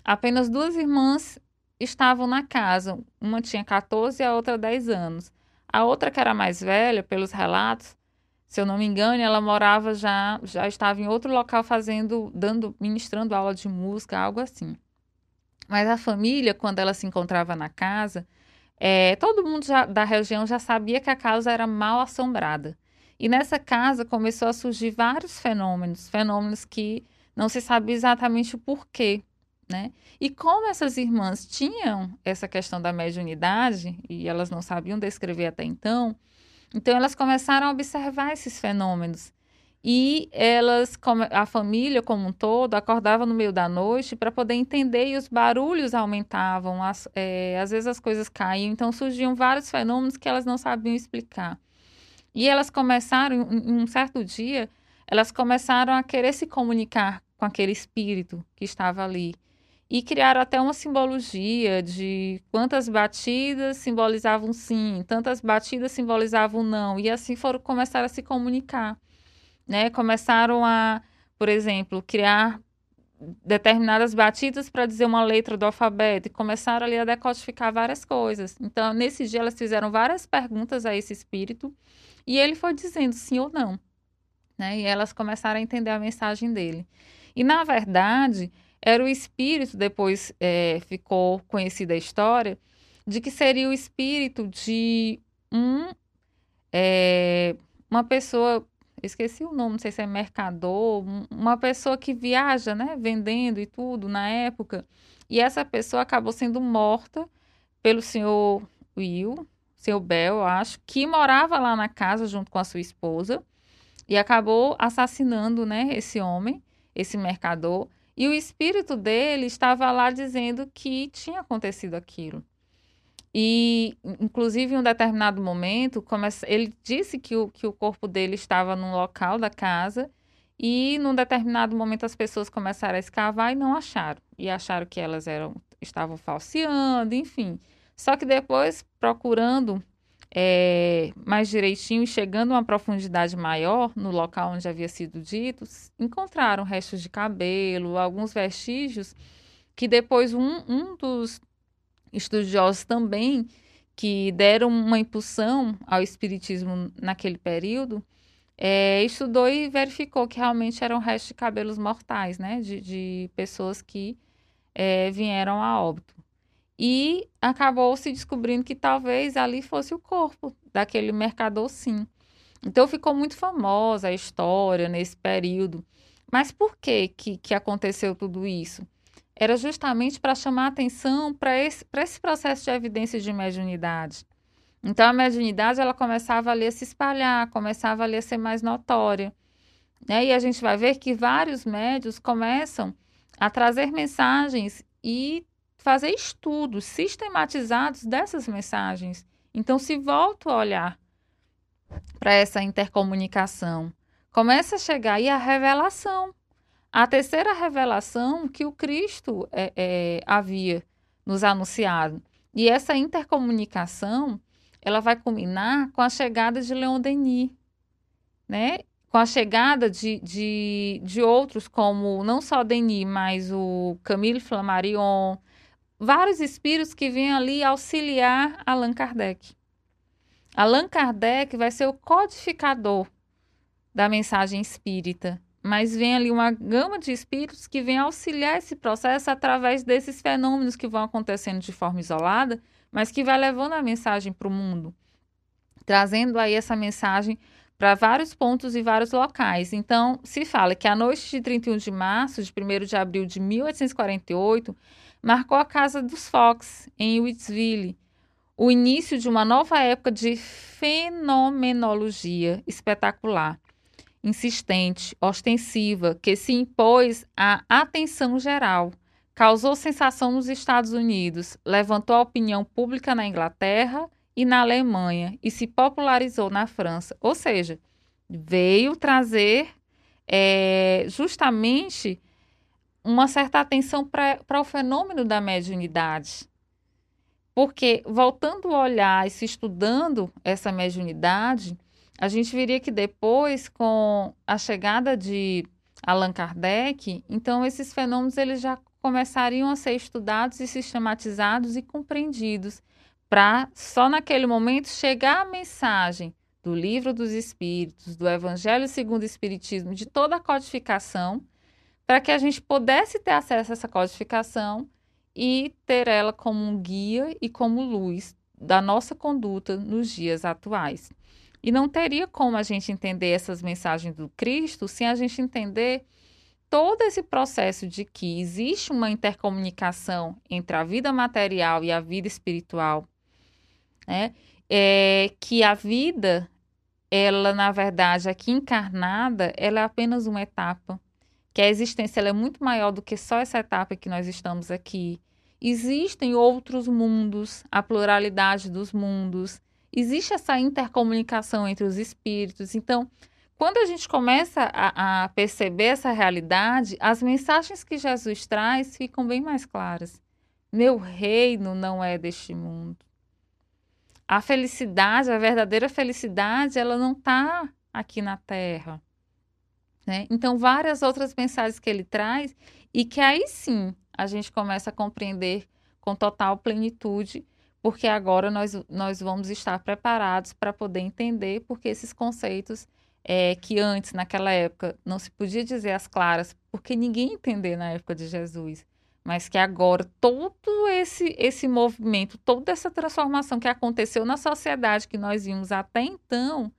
apenas duas irmãs estavam na casa. Uma tinha 14 e a outra 10 anos. A outra, que era mais velha, pelos relatos, se eu não me engano, ela morava já, já estava em outro local fazendo, dando, ministrando aula de música, algo assim. Mas a família, quando ela se encontrava na casa, é, todo mundo já, da região já sabia que a casa era mal assombrada. E nessa casa começou a surgir vários fenômenos, fenômenos que não se sabe exatamente o porquê, né? E como essas irmãs tinham essa questão da mediunidade e elas não sabiam descrever até então, então elas começaram a observar esses fenômenos. E elas, a família como um todo, acordava no meio da noite para poder entender e os barulhos aumentavam, as, é, às vezes as coisas caíam, então surgiam vários fenômenos que elas não sabiam explicar. E elas começaram, em um certo dia, elas começaram a querer se comunicar com aquele espírito que estava ali. E criaram até uma simbologia de quantas batidas simbolizavam sim, tantas batidas simbolizavam não. E assim foram começaram a se comunicar. Né? Começaram a, por exemplo, criar determinadas batidas para dizer uma letra do alfabeto e começaram ali a decodificar várias coisas. Então, nesse dia, elas fizeram várias perguntas a esse espírito e ele foi dizendo sim ou não. Né? E elas começaram a entender a mensagem dele. E, na verdade, era o espírito, depois é, ficou conhecida a história, de que seria o espírito de um, é, uma pessoa, esqueci o nome, não sei se é mercador, uma pessoa que viaja, né, vendendo e tudo na época. E essa pessoa acabou sendo morta pelo senhor Will, seu Bel, eu acho, que morava lá na casa junto com a sua esposa e acabou assassinando, né, esse homem, esse mercador, e o espírito dele estava lá dizendo que tinha acontecido aquilo. E, inclusive, em um determinado momento, ele disse que o, que o corpo dele estava num local da casa e, num determinado momento, as pessoas começaram a escavar e não acharam. E acharam que elas eram, estavam falseando, enfim. Só que depois, procurando é, mais direitinho e chegando a uma profundidade maior no local onde havia sido dito, encontraram restos de cabelo, alguns vestígios que depois um, um dos estudiosos também que deram uma impulsão ao espiritismo naquele período, é, estudou e verificou que realmente eram restos de cabelos mortais, né, de, de pessoas que é, vieram a óbito. E acabou se descobrindo que talvez ali fosse o corpo daquele mercador, sim. Então ficou muito famosa a história nesse período. Mas por que, que, que aconteceu tudo isso? Era justamente para chamar atenção para esse, esse processo de evidência de mediunidade. Então a mediunidade ela começava ali a se espalhar, começava ali a ser mais notória. Né? E a gente vai ver que vários médios começam a trazer mensagens e fazer estudos sistematizados dessas mensagens. Então, se volto a olhar para essa intercomunicação, começa a chegar aí a revelação, a terceira revelação que o Cristo é, é, havia nos anunciado. E essa intercomunicação, ela vai culminar com a chegada de Leon Denis, né? com a chegada de, de, de outros como não só Denis, mas o Camille Flammarion, vários espíritos que vêm ali auxiliar Allan Kardec. Allan Kardec vai ser o codificador da mensagem espírita, mas vem ali uma gama de espíritos que vem auxiliar esse processo através desses fenômenos que vão acontecendo de forma isolada, mas que vai levando a mensagem para o mundo, trazendo aí essa mensagem para vários pontos e vários locais. Então, se fala que a noite de 31 de março, de 1 de abril de 1848, marcou a casa dos Fox, em Woodsville, o início de uma nova época de fenomenologia espetacular. Insistente, ostensiva, que se impôs à atenção geral, causou sensação nos Estados Unidos, levantou a opinião pública na Inglaterra e na Alemanha e se popularizou na França. Ou seja, veio trazer é, justamente uma certa atenção para o fenômeno da mediunidade. Porque, voltando a olhar e se estudando essa mediunidade, a gente veria que depois, com a chegada de Allan Kardec, então esses fenômenos eles já começariam a ser estudados e sistematizados e compreendidos, para só naquele momento chegar a mensagem do livro dos Espíritos, do Evangelho segundo o Espiritismo, de toda a codificação, para que a gente pudesse ter acesso a essa codificação e ter ela como um guia e como luz da nossa conduta nos dias atuais. E não teria como a gente entender essas mensagens do Cristo sem a gente entender todo esse processo de que existe uma intercomunicação entre a vida material e a vida espiritual, né? É que a vida, ela na verdade aqui encarnada, ela é apenas uma etapa, que a existência é muito maior do que só essa etapa que nós estamos aqui. Existem outros mundos, a pluralidade dos mundos, existe essa intercomunicação entre os espíritos. Então, quando a gente começa a, a, perceber essa realidade, as mensagens que Jesus traz ficam bem mais claras. Meu reino não é deste mundo. A felicidade, a verdadeira felicidade, ela não está aqui na Terra. Né? Então, várias outras mensagens que ele traz e que aí sim a gente começa a compreender com total plenitude porque agora nós, nós vamos estar preparados para poder entender porque esses conceitos é, que antes, naquela época, não se podia dizer as claras, porque ninguém entendeu na época de Jesus, mas que agora todo esse, esse movimento, toda essa transformação que aconteceu na sociedade que nós vimos até então,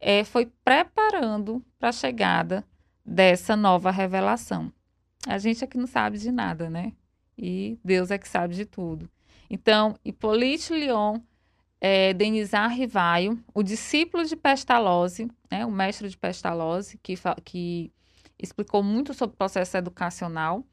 é, foi preparando para a chegada dessa nova revelação. A gente é que não sabe de nada, né? E Deus é que sabe de tudo. Então, Hippolyte Lyon, é, Denizar Rivaio, o discípulo de Pestalozzi, né, o mestre de Pestalozzi, que, que explicou muito sobre o processo educacional,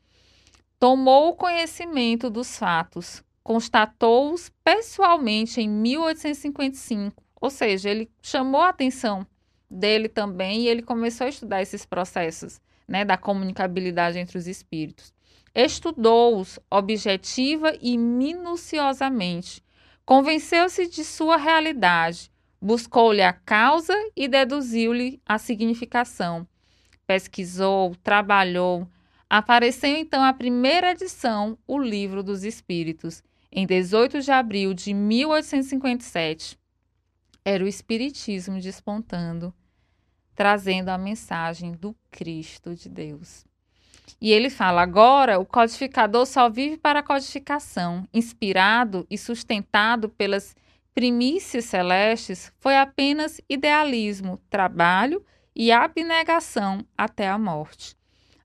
tomou conhecimento dos fatos, constatou-os pessoalmente em 1855, ou seja, ele chamou a atenção dele também e ele começou a estudar esses processos né, da comunicabilidade entre os espíritos. Estudou-os objetiva e minuciosamente. Convenceu-se de sua realidade. Buscou-lhe a causa e deduziu-lhe a significação. Pesquisou, trabalhou. Apareceu então a primeira edição, O Livro dos Espíritos, em 18 de abril de 1857. Era o Espiritismo despontando, trazendo a mensagem do Cristo de Deus. E ele fala: agora o codificador só vive para a codificação, inspirado e sustentado pelas primícias celestes, foi apenas idealismo, trabalho e abnegação até a morte.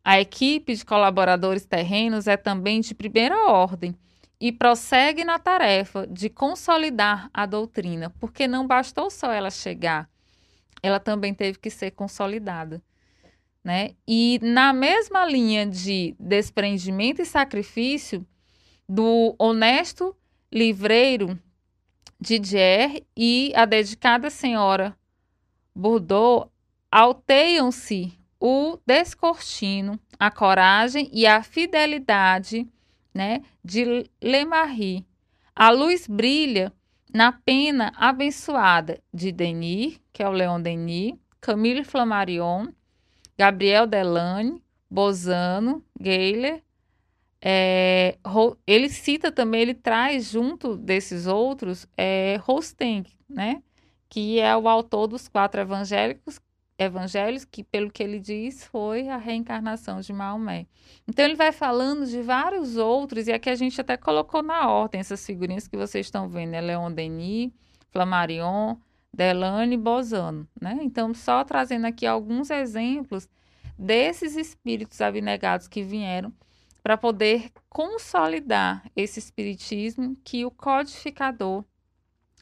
A equipe de colaboradores terrenos é também de primeira ordem e prossegue na tarefa de consolidar a doutrina, porque não bastou só ela chegar, ela também teve que ser consolidada. Né? E na mesma linha de desprendimento e sacrifício do honesto livreiro Didier e a dedicada senhora Bordeaux alteiam-se o descortino, a coragem e a fidelidade né, de Lemarie. A luz brilha na pena abençoada de Denis, que é o Leon Denis, Camille Flammarion, Gabriel Delane, Bozano, Gayler. É, ele cita também, ele traz junto desses outros é, Rosteng, né? que é o autor dos quatro evangélicos, evangelhos, que pelo que ele diz foi a reencarnação de Maomé. Então ele vai falando de vários outros, e aqui a gente até colocou na ordem essas figurinhas que vocês estão vendo, né? Leon Denis, Flammarion, Delane Bozano, né? Então, só trazendo aqui alguns exemplos desses espíritos abnegados que vieram para poder consolidar esse espiritismo que o codificador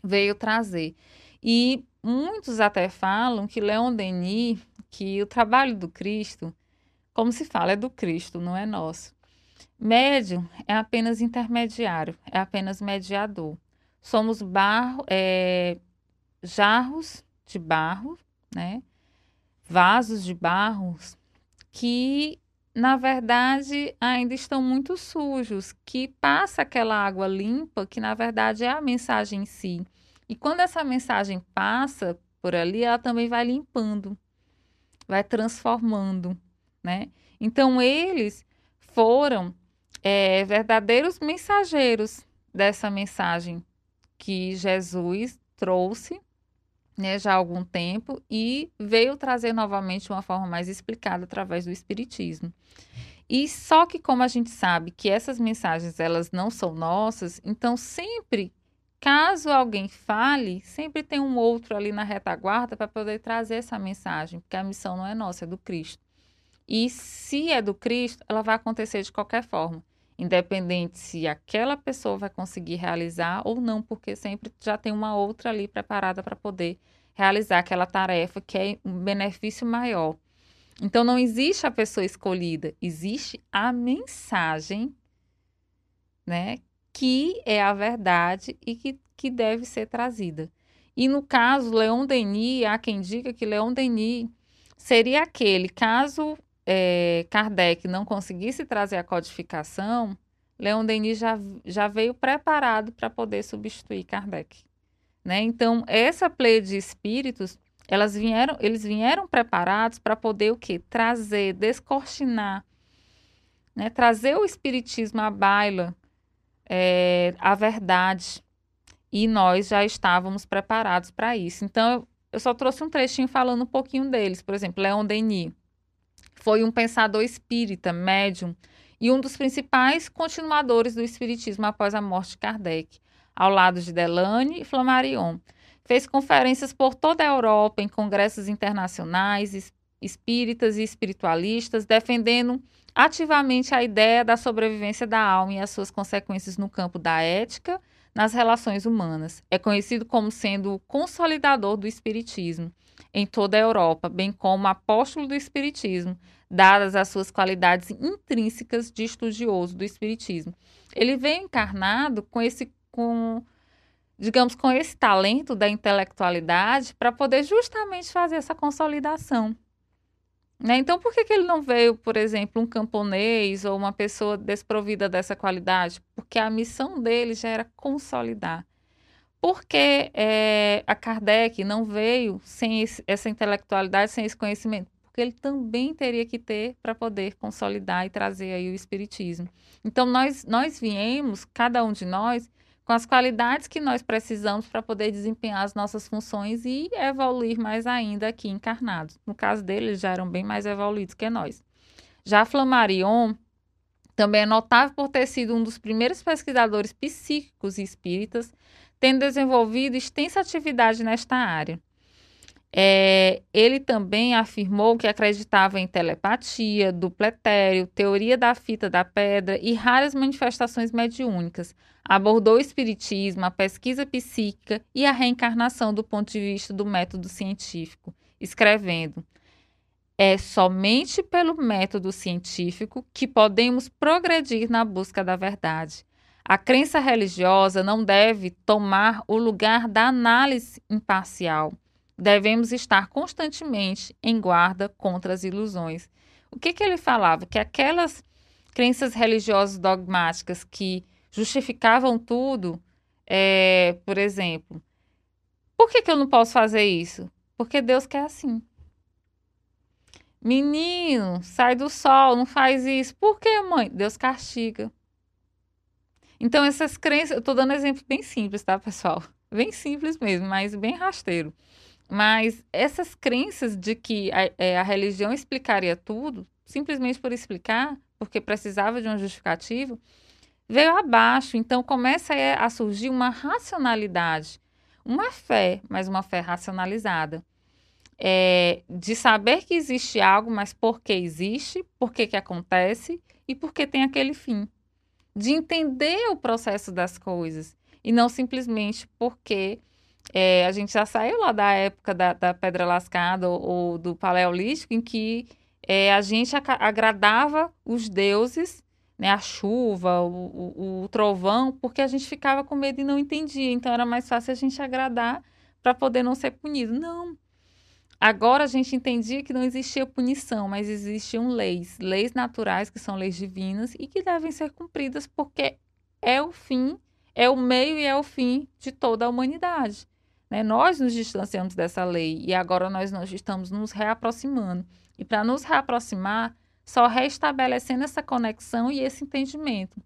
veio trazer. E muitos até falam que Leon Denis, que o trabalho do Cristo, como se fala, é do Cristo, não é nosso. Médium é apenas intermediário, é apenas mediador. Somos barro, é, jarros de barro, né? vasos de barro que, na verdade, ainda estão muito sujos, que passa aquela água limpa, que na verdade é a mensagem em si. E quando essa mensagem passa por ali, ela também vai limpando, vai transformando, né? Então eles foram é, verdadeiros mensageiros dessa mensagem que Jesus trouxe né, já há algum tempo e veio trazer novamente uma forma mais explicada através do Espiritismo. E só que como a gente sabe que essas mensagens elas não são nossas, então sempre, caso alguém fale, sempre tem um outro ali na retaguarda para poder trazer essa mensagem, porque a missão não é nossa, é do Cristo. E se é do Cristo, ela vai acontecer de qualquer forma independente se aquela pessoa vai conseguir realizar ou não, porque sempre já tem uma outra ali preparada para poder realizar aquela tarefa que é um benefício maior. Então não existe a pessoa escolhida, existe a mensagem, né, que é a verdade e que, que deve ser trazida. E no caso, Leon Denis, há quem diga que Leon Denis seria aquele, caso é, Kardec não conseguisse trazer a codificação, Leon Denis já, já veio preparado para poder substituir Kardec. Né? Então, essa pleia de espíritos, elas vieram, eles vieram preparados para poder o quê? Trazer, descortinar, né? trazer o espiritismo à baila, é, a verdade. E nós já estávamos preparados para isso. Então, eu, só trouxe um trechinho falando um pouquinho deles. Por exemplo, Leon Denis foi um pensador espírita, médium, e um dos principais continuadores do espiritismo após a morte de Kardec, ao lado de Delane e Flammarion. Fez conferências por toda a Europa em congressos internacionais, espíritas e espiritualistas, defendendo ativamente a ideia da sobrevivência da alma e as suas consequências no campo da ética, nas relações humanas. É conhecido como sendo o consolidador do espiritismo em toda a Europa, bem como apóstolo do Espiritismo, dadas as suas qualidades intrínsecas de estudioso do Espiritismo. Ele veio encarnado com esse, com, digamos, com esse talento da intelectualidade para poder justamente fazer essa consolidação. Né? Então, por que, que ele não veio, por exemplo, um camponês ou uma pessoa desprovida dessa qualidade? Porque a missão dele já era consolidar. Por que é, a Kardec não veio sem esse, essa intelectualidade, sem esse conhecimento? Porque ele também teria que ter para poder consolidar e trazer aí o espiritismo. Então nós nós viemos, cada um de nós, com as qualidades que nós precisamos para poder desempenhar as nossas funções e evoluir mais ainda aqui encarnados. No caso dele, eles já eram bem mais evoluídos que nós. Já Flammarion também é notável por ter sido um dos primeiros pesquisadores psíquicos e espíritas tendo desenvolvido extensa atividade nesta área. É, ele também afirmou que acreditava em telepatia, duplo etéreo, teoria da fita da pedra e raras manifestações mediúnicas. Abordou o espiritismo, a pesquisa psíquica e a reencarnação do ponto de vista do método científico, escrevendo: É somente pelo método científico que podemos progredir na busca da verdade. A crença religiosa não deve tomar o lugar da análise imparcial. Devemos estar constantemente em guarda contra as ilusões. O que, que ele falava? Que aquelas crenças religiosas dogmáticas que justificavam tudo, é, por exemplo, por que, que eu não posso fazer isso? Porque Deus quer assim. Menino, sai do sol, não faz isso. Por que, mãe? Deus castiga. Então, essas crenças, eu estou dando exemplo bem simples, tá, pessoal? Bem simples mesmo, mas bem rasteiro. Mas essas crenças de que a, é, a religião explicaria tudo, simplesmente por explicar, porque precisava de um justificativo, veio abaixo. Então, começa a surgir uma racionalidade, uma fé, mas uma fé racionalizada. É, de saber que existe algo, mas por que existe, por que, que acontece e por que tem aquele fim de entender o processo das coisas e não simplesmente porque é, a gente já saiu lá da época da, da pedra lascada ou, ou, do paleolítico, em que é, a gente agradava os deuses, né, a chuva, o, o, o, trovão, porque a gente ficava com medo e não entendia. Então era mais fácil a gente agradar para poder não ser punido. Não. Agora a gente entendia que não existia punição, mas existiam leis, leis naturais que são leis divinas e que devem ser cumpridas porque é o fim, é o meio e é o fim de toda a humanidade. Né? Nós nos distanciamos dessa lei e agora nós, nós estamos nos reaproximando. E para nos reaproximar, só restabelecendo essa conexão e esse entendimento.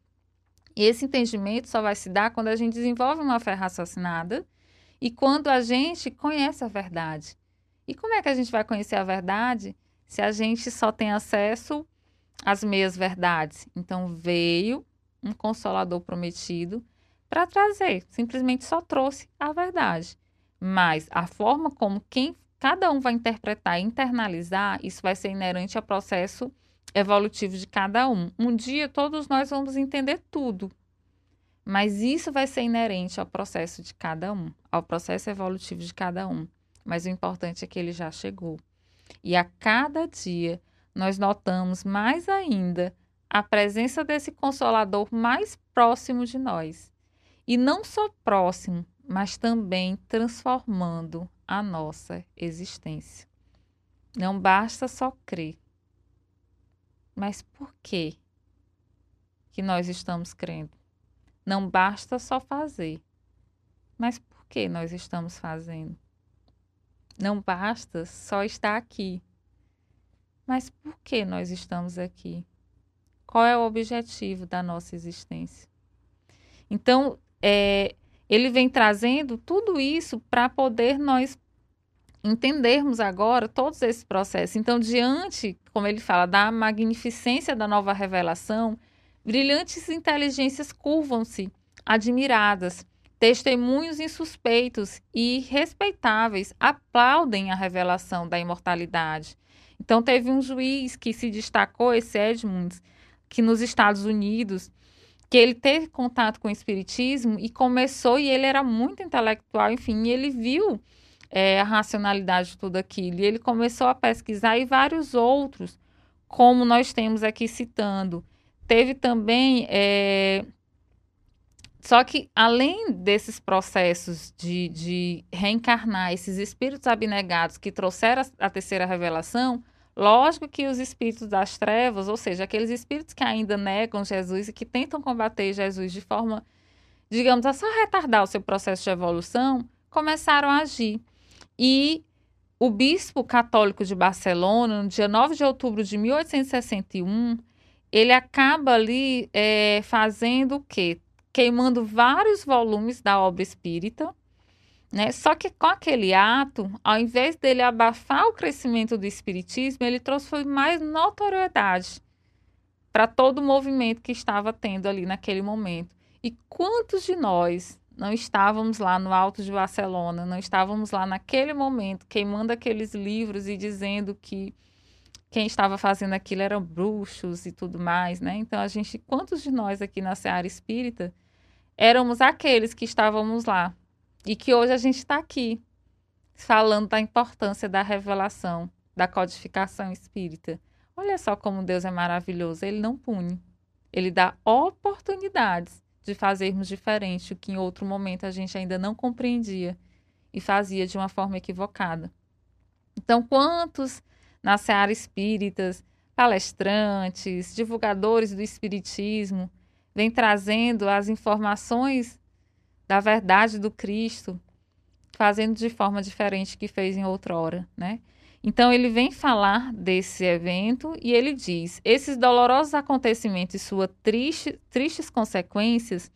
E esse entendimento só vai se dar quando a gente desenvolve uma fé raciocinada e quando a gente conhece a verdade. E como é que a gente vai conhecer a verdade se a gente só tem acesso às meias verdades? Então veio um consolador prometido para trazer, simplesmente só trouxe a verdade. Mas a forma como quem cada um vai interpretar e internalizar, isso vai ser inerente ao processo evolutivo de cada um. Um dia todos nós vamos entender tudo, mas isso vai ser inerente ao processo de cada um, ao processo evolutivo de cada um. Mas o importante é que ele já chegou. E a cada dia nós notamos mais ainda a presença desse consolador mais próximo de nós. E não só próximo, mas também transformando a nossa existência. Não basta só crer. Mas por que que nós estamos crendo? Não basta só fazer. Mas por que nós estamos fazendo? Não basta só estar aqui. Mas por que nós estamos aqui? Qual é o objetivo da nossa existência? Então, é, ele vem trazendo tudo isso para poder nós entendermos agora todos esses processos. Então, diante, como ele fala, da magnificência da nova revelação, brilhantes inteligências curvam-se, admiradas. Testemunhos insuspeitos e respeitáveis aplaudem a revelação da imortalidade. Então, teve um juiz que se destacou, esse Edmunds, que nos Estados Unidos, que ele teve contato com o espiritismo e começou, e ele era muito intelectual, enfim, ele viu é, a racionalidade de tudo aquilo. E ele começou a pesquisar e vários outros, como nós temos aqui citando. Teve também. É... Só que, além desses processos de, de reencarnar esses espíritos abnegados que trouxeram a, terceira revelação, Lógico que os espíritos das trevas, ou seja, aqueles espíritos que ainda negam Jesus e que tentam combater Jesus de forma, digamos, a só retardar o seu processo de evolução, começaram a agir. E o bispo católico de Barcelona, no dia 9 de outubro de 1861, ele acaba ali é, fazendo o quê? Queimando vários volumes da obra espírita, né? Só que com aquele ato, ao invés dele abafar o crescimento do espiritismo, ele trouxe mais notoriedade para todo o movimento que estava tendo ali naquele momento. E quantos de nós não estávamos lá no Alto de Barcelona, não estávamos lá naquele momento queimando aqueles livros e dizendo que quem estava fazendo aquilo eram bruxos e tudo mais, né? Então a gente, quantos de nós aqui na Seara Espírita éramos aqueles que estávamos lá e que hoje a gente está aqui falando da importância da revelação, da codificação espírita. Olha só como Deus é maravilhoso. Ele não pune. Ele dá oportunidades de fazermos diferente o que em outro momento a gente ainda não compreendia e fazia de uma forma equivocada. Então, quantos na seara espíritas, palestrantes, divulgadores do espiritismo, vêm trazendo as informações da verdade do Cristo, fazendo de forma diferente que fez em outra hora, né? Então ele vem falar desse evento e ele diz: esses dolorosos acontecimentos e suas triste, tristes consequências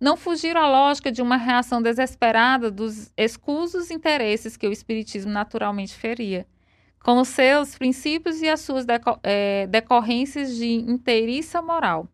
não fugiram à lógica de uma reação desesperada dos escusos interesses que o Espiritismo naturalmente feria, com os seus princípios e as suas é, decorrências de inteiriça moral.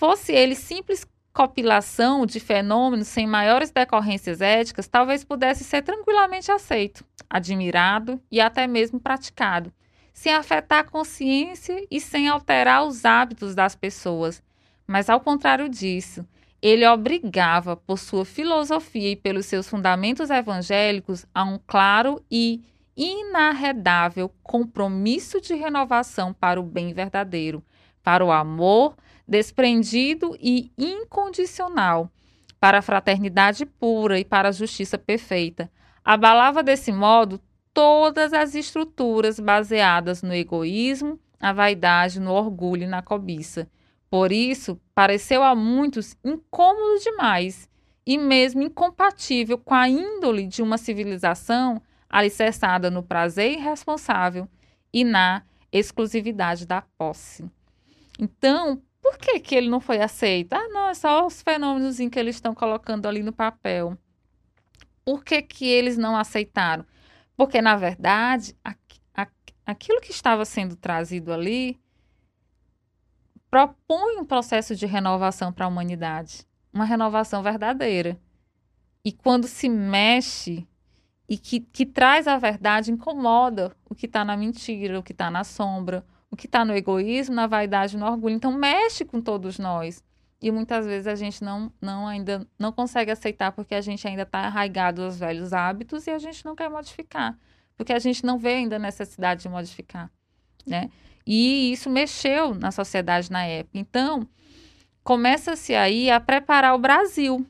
Fosse ele simples compilação de fenômenos sem maiores decorrências éticas talvez pudesse ser tranquilamente aceito, admirado e até mesmo praticado, sem afetar a consciência e sem alterar os hábitos das pessoas. Mas, ao contrário disso, ele obrigava, por sua filosofia e pelos seus fundamentos evangélicos, a um claro e inarredável compromisso de renovação para o bem verdadeiro, para o amor desprendido e incondicional, para a fraternidade pura e para a justiça perfeita. Abalava desse modo todas as estruturas baseadas no egoísmo, na vaidade, no orgulho e na cobiça. Por isso, pareceu a muitos incômodo demais e mesmo incompatível com a índole de uma civilização alicerçada no prazer irresponsável e na exclusividade da posse. Então, por que, que ele não foi aceito? Ah, não, é só os fenômenos que eles estão colocando ali no papel. Por que, que eles não aceitaram? Porque, na verdade, aquilo que estava sendo trazido ali propõe um processo de renovação para a humanidade, uma renovação verdadeira. E quando se mexe e que, que traz a verdade, incomoda o que está na mentira, o que está na sombra, o que está no egoísmo, na vaidade, no orgulho. Então mexe com todos nós. E muitas vezes a gente não, não ainda não consegue aceitar porque a gente ainda está arraigado aos velhos hábitos e a gente não quer modificar, porque a gente não vê ainda a necessidade de modificar, né? E isso mexeu na sociedade na época. Então, começa-se aí a preparar o Brasil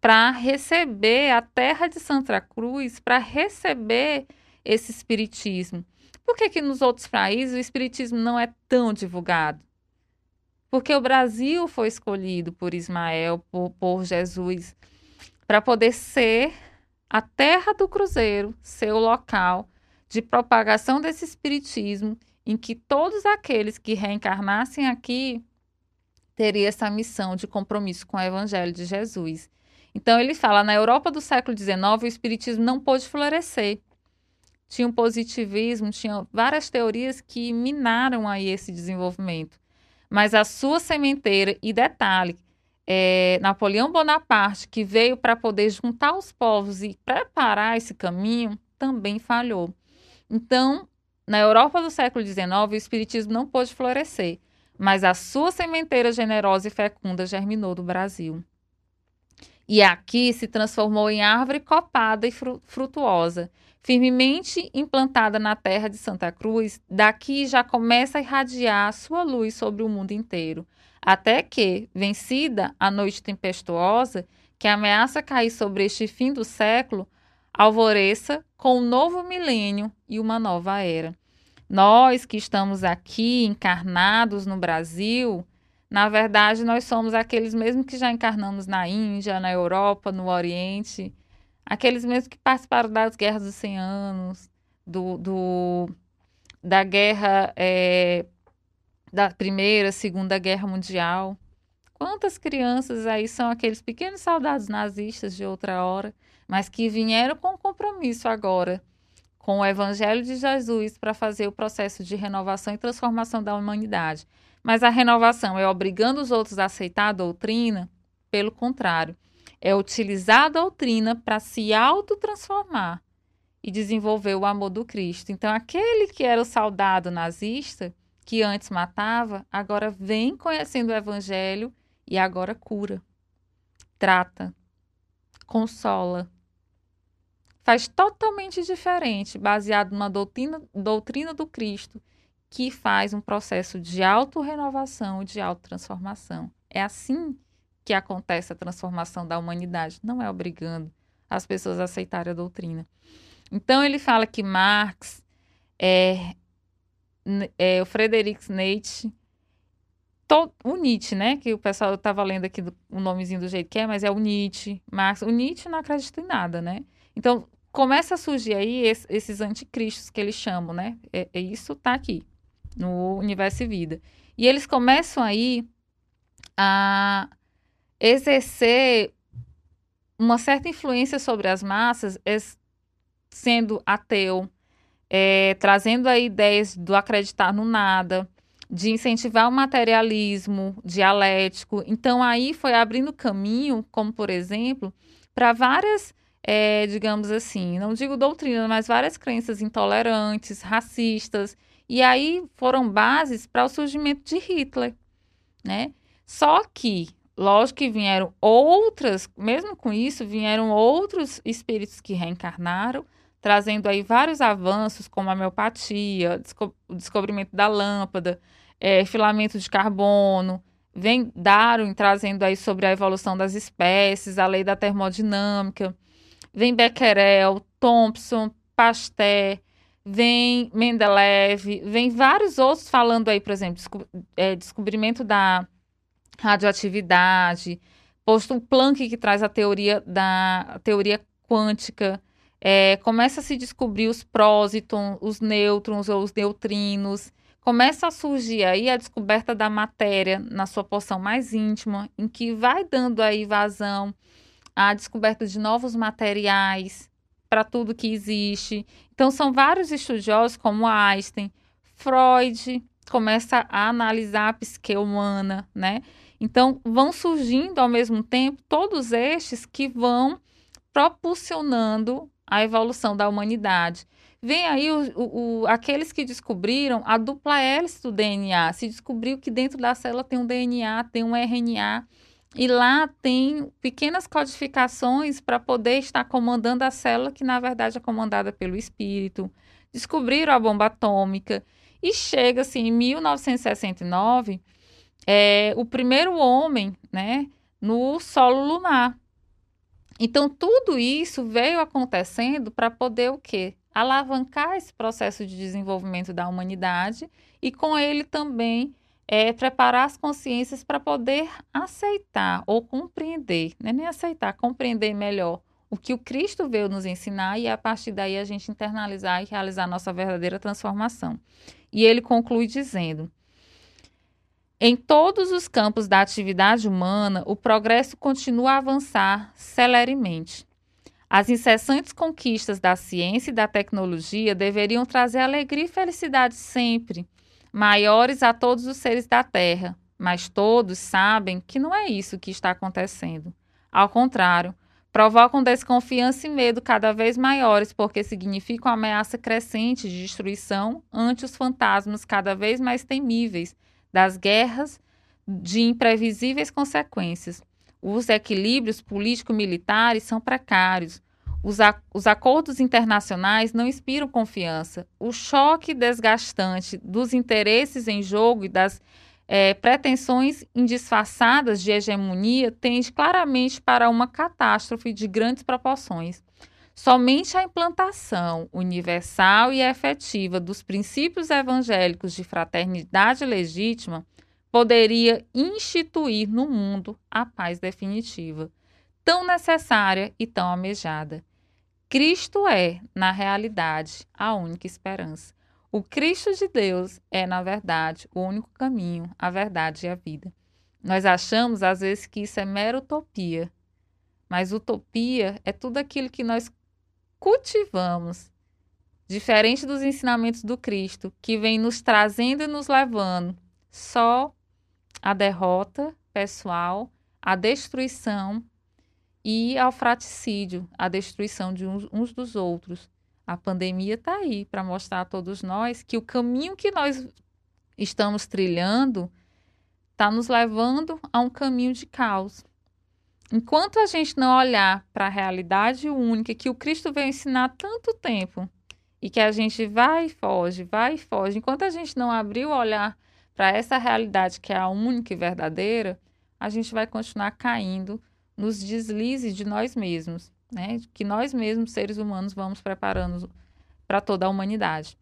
para receber a terra de Santa Cruz, para receber esse espiritismo. Por que, que nos outros países o espiritismo não é tão divulgado? Porque o Brasil foi escolhido por Ismael, por, por Jesus, para poder ser a terra do cruzeiro, ser o local de propagação desse espiritismo em que todos aqueles que reencarnassem aqui teriam essa missão de compromisso com o Evangelho de Jesus. Então ele fala, na Europa do século XIX, o Espiritismo não pôde florescer. Tinha um positivismo, tinha várias teorias que minaram aí esse desenvolvimento. Mas a sua sementeira, e detalhe, é, Napoleão Bonaparte, que veio para poder juntar os povos e preparar esse caminho, também falhou. Então, na Europa do século XIX, o espiritismo não pôde florescer, mas a sua sementeira generosa e fecunda germinou do Brasil. E aqui se transformou em árvore copada e frutuosa, firmemente implantada na terra de Santa Cruz, daqui já começa a irradiar sua luz sobre o mundo inteiro, até que, vencida a noite tempestuosa, que ameaça cair sobre este fim do século, alvoreça com um novo milênio e uma nova era. Nós que estamos aqui encarnados no Brasil, na verdade, nós somos aqueles mesmos que já encarnamos na Índia, na Europa, no Oriente, aqueles mesmos que participaram das guerras dos 100 anos, do, do da guerra, é, da Primeira, Segunda Guerra Mundial. Quantas crianças aí são aqueles pequenos soldados nazistas de outra hora? mas que vieram com compromisso agora com o Evangelho de Jesus para fazer o processo de renovação e transformação da humanidade. Mas a renovação é obrigando os outros a aceitar a doutrina? Pelo contrário, é utilizar a doutrina para se autotransformar e desenvolver o amor do Cristo. Então, aquele que era o soldado nazista, que antes matava, agora vem conhecendo o Evangelho e agora cura, trata, consola, faz totalmente diferente, baseado numa doutrina, doutrina do Cristo, que faz um processo de autorrenovação e de autotransformação. É assim que acontece a transformação da humanidade, não é obrigando as pessoas a aceitarem a doutrina. Então ele fala que Marx, é, é, o Friedrich Nietzsche, todo, o Nietzsche, né? Que o pessoal estava lendo aqui do, o nomezinho do jeito que é, mas é o Nietzsche, Marx. O Nietzsche não acredita em nada, né? Então, começa a surgir aí esses anticristos que eles chamam, né? É, é isso tá aqui no universo e vida. E eles começam aí a exercer uma certa influência sobre as massas, sendo ateu, é, trazendo aí ideias do acreditar no nada, de incentivar o materialismo dialético. Então aí foi abrindo caminho, como por exemplo, para várias é, digamos assim, não digo doutrina, mas várias crenças intolerantes, racistas, e aí foram bases para o surgimento de Hitler, né? Só que lógico que vieram outras, mesmo com isso, vieram outros espíritos que reencarnaram, trazendo aí vários avanços, como a homeopatia, o descobrimento da lâmpada, é, filamento de carbono, vem Darwin trazendo aí sobre a evolução das espécies, a lei da termodinâmica, vem Becquerel, Thompson, Pasteur, vem Mendeleev, vem vários outros falando aí, por exemplo, desco é, descobrimento da radioatividade, posto Planck que traz a teoria da a teoria quântica, é, começa a se descobrir os prósitons, os nêutrons ou os neutrinos, começa a surgir aí a descoberta da matéria na sua porção mais íntima, em que vai dando aí vazão à descoberta de novos materiais para tudo que existe. Então são vários estudiosos como Einstein, Freud começa a analisar a psique humana, né? Então vão surgindo ao mesmo tempo todos estes que vão propulsionando a evolução da humanidade. Vem aí o, o, o, aqueles que descobriram a dupla hélice do DNA. Se descobriu que dentro da célula tem um DNA, tem um RNA, e lá tem pequenas codificações para poder estar comandando a célula, que na verdade é comandada pelo espírito. Descobriram a bomba atômica. E chega-se em 1969, é, o primeiro homem né, no solo lunar. Então, tudo isso veio acontecendo para poder o quê? alavancar esse processo de desenvolvimento da humanidade e, com ele, também é, preparar as consciências para poder aceitar ou compreender, né? nem aceitar, compreender melhor o que o Cristo veio nos ensinar e a partir daí a gente internalizar e realizar nossa verdadeira transformação. E ele conclui dizendo: em todos os campos da atividade humana, o progresso continua a avançar celeremente. As incessantes conquistas da ciência e da tecnologia deveriam trazer alegria e felicidade sempre, maiores a todos os seres da Terra, mas todos sabem que não é isso que está acontecendo. Ao contrário, provocam desconfiança e medo cada vez maiores, porque significam ameaça crescente de destruição ante os fantasmas cada vez mais temíveis das guerras de imprevisíveis consequências. Os equilíbrios político-militares são precários. Os, os acordos internacionais não inspiram confiança. O choque desgastante dos interesses em jogo e das é, pretensões indisfarçadas de hegemonia tende claramente para uma catástrofe de grandes proporções. Somente a implantação universal e efetiva dos princípios evangélicos de fraternidade legítima poderia instituir no mundo a paz definitiva, tão necessária e tão almejada. Cristo é, na realidade, a única esperança. O Cristo de Deus é, na verdade, o único caminho, a verdade e a vida. Nós achamos, às vezes, que isso é mera utopia, mas utopia é tudo aquilo que nós cultivamos, diferente dos ensinamentos do Cristo, que vem nos trazendo e nos levando só a derrota pessoal, a destruição e ao fraticídio, a destruição de uns, uns dos outros. A pandemia está aí para mostrar a todos nós que o caminho que nós estamos trilhando está nos levando a um caminho de caos. Enquanto a gente não olhar para a realidade única que o Cristo veio ensinar tanto tempo e que a gente vai e foge, vai e foge, enquanto a gente não abrir o olhar para essa realidade que é a única e verdadeira, a gente vai continuar caindo nos deslizes de nós mesmos, né? Que nós mesmos, seres humanos, vamos preparando para toda a humanidade.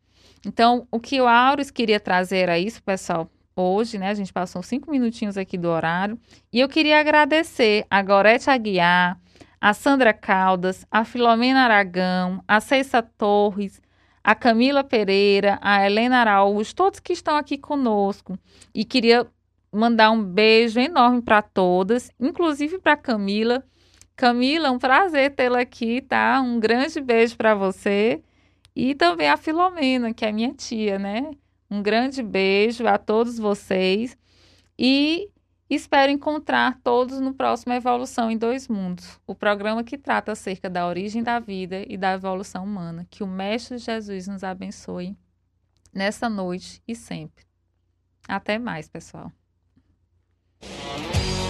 Então, o que o Aures queria trazer a isso, pessoal, hoje, né? A gente passou cinco minutinhos aqui do horário. E eu queria agradecer a Gorete Aguiar, a Sandra Caldas, a Filomena Aragão, a Ceissa Torres, a Camila Pereira, a Helena Araújo, todos que estão aqui conosco. E queria mandar um beijo enorme para todas, inclusive para Camila. Camila, um prazer tê-la aqui, tá? Um grande beijo para você. E também a Filomena, que é minha tia, né? Um grande beijo a todos vocês. E Espero encontrar todos no próximo Evolução em Dois Mundos, o programa que trata acerca da origem da vida e da evolução humana. Que o Mestre Jesus nos abençoe nessa noite e sempre. Até mais, pessoal.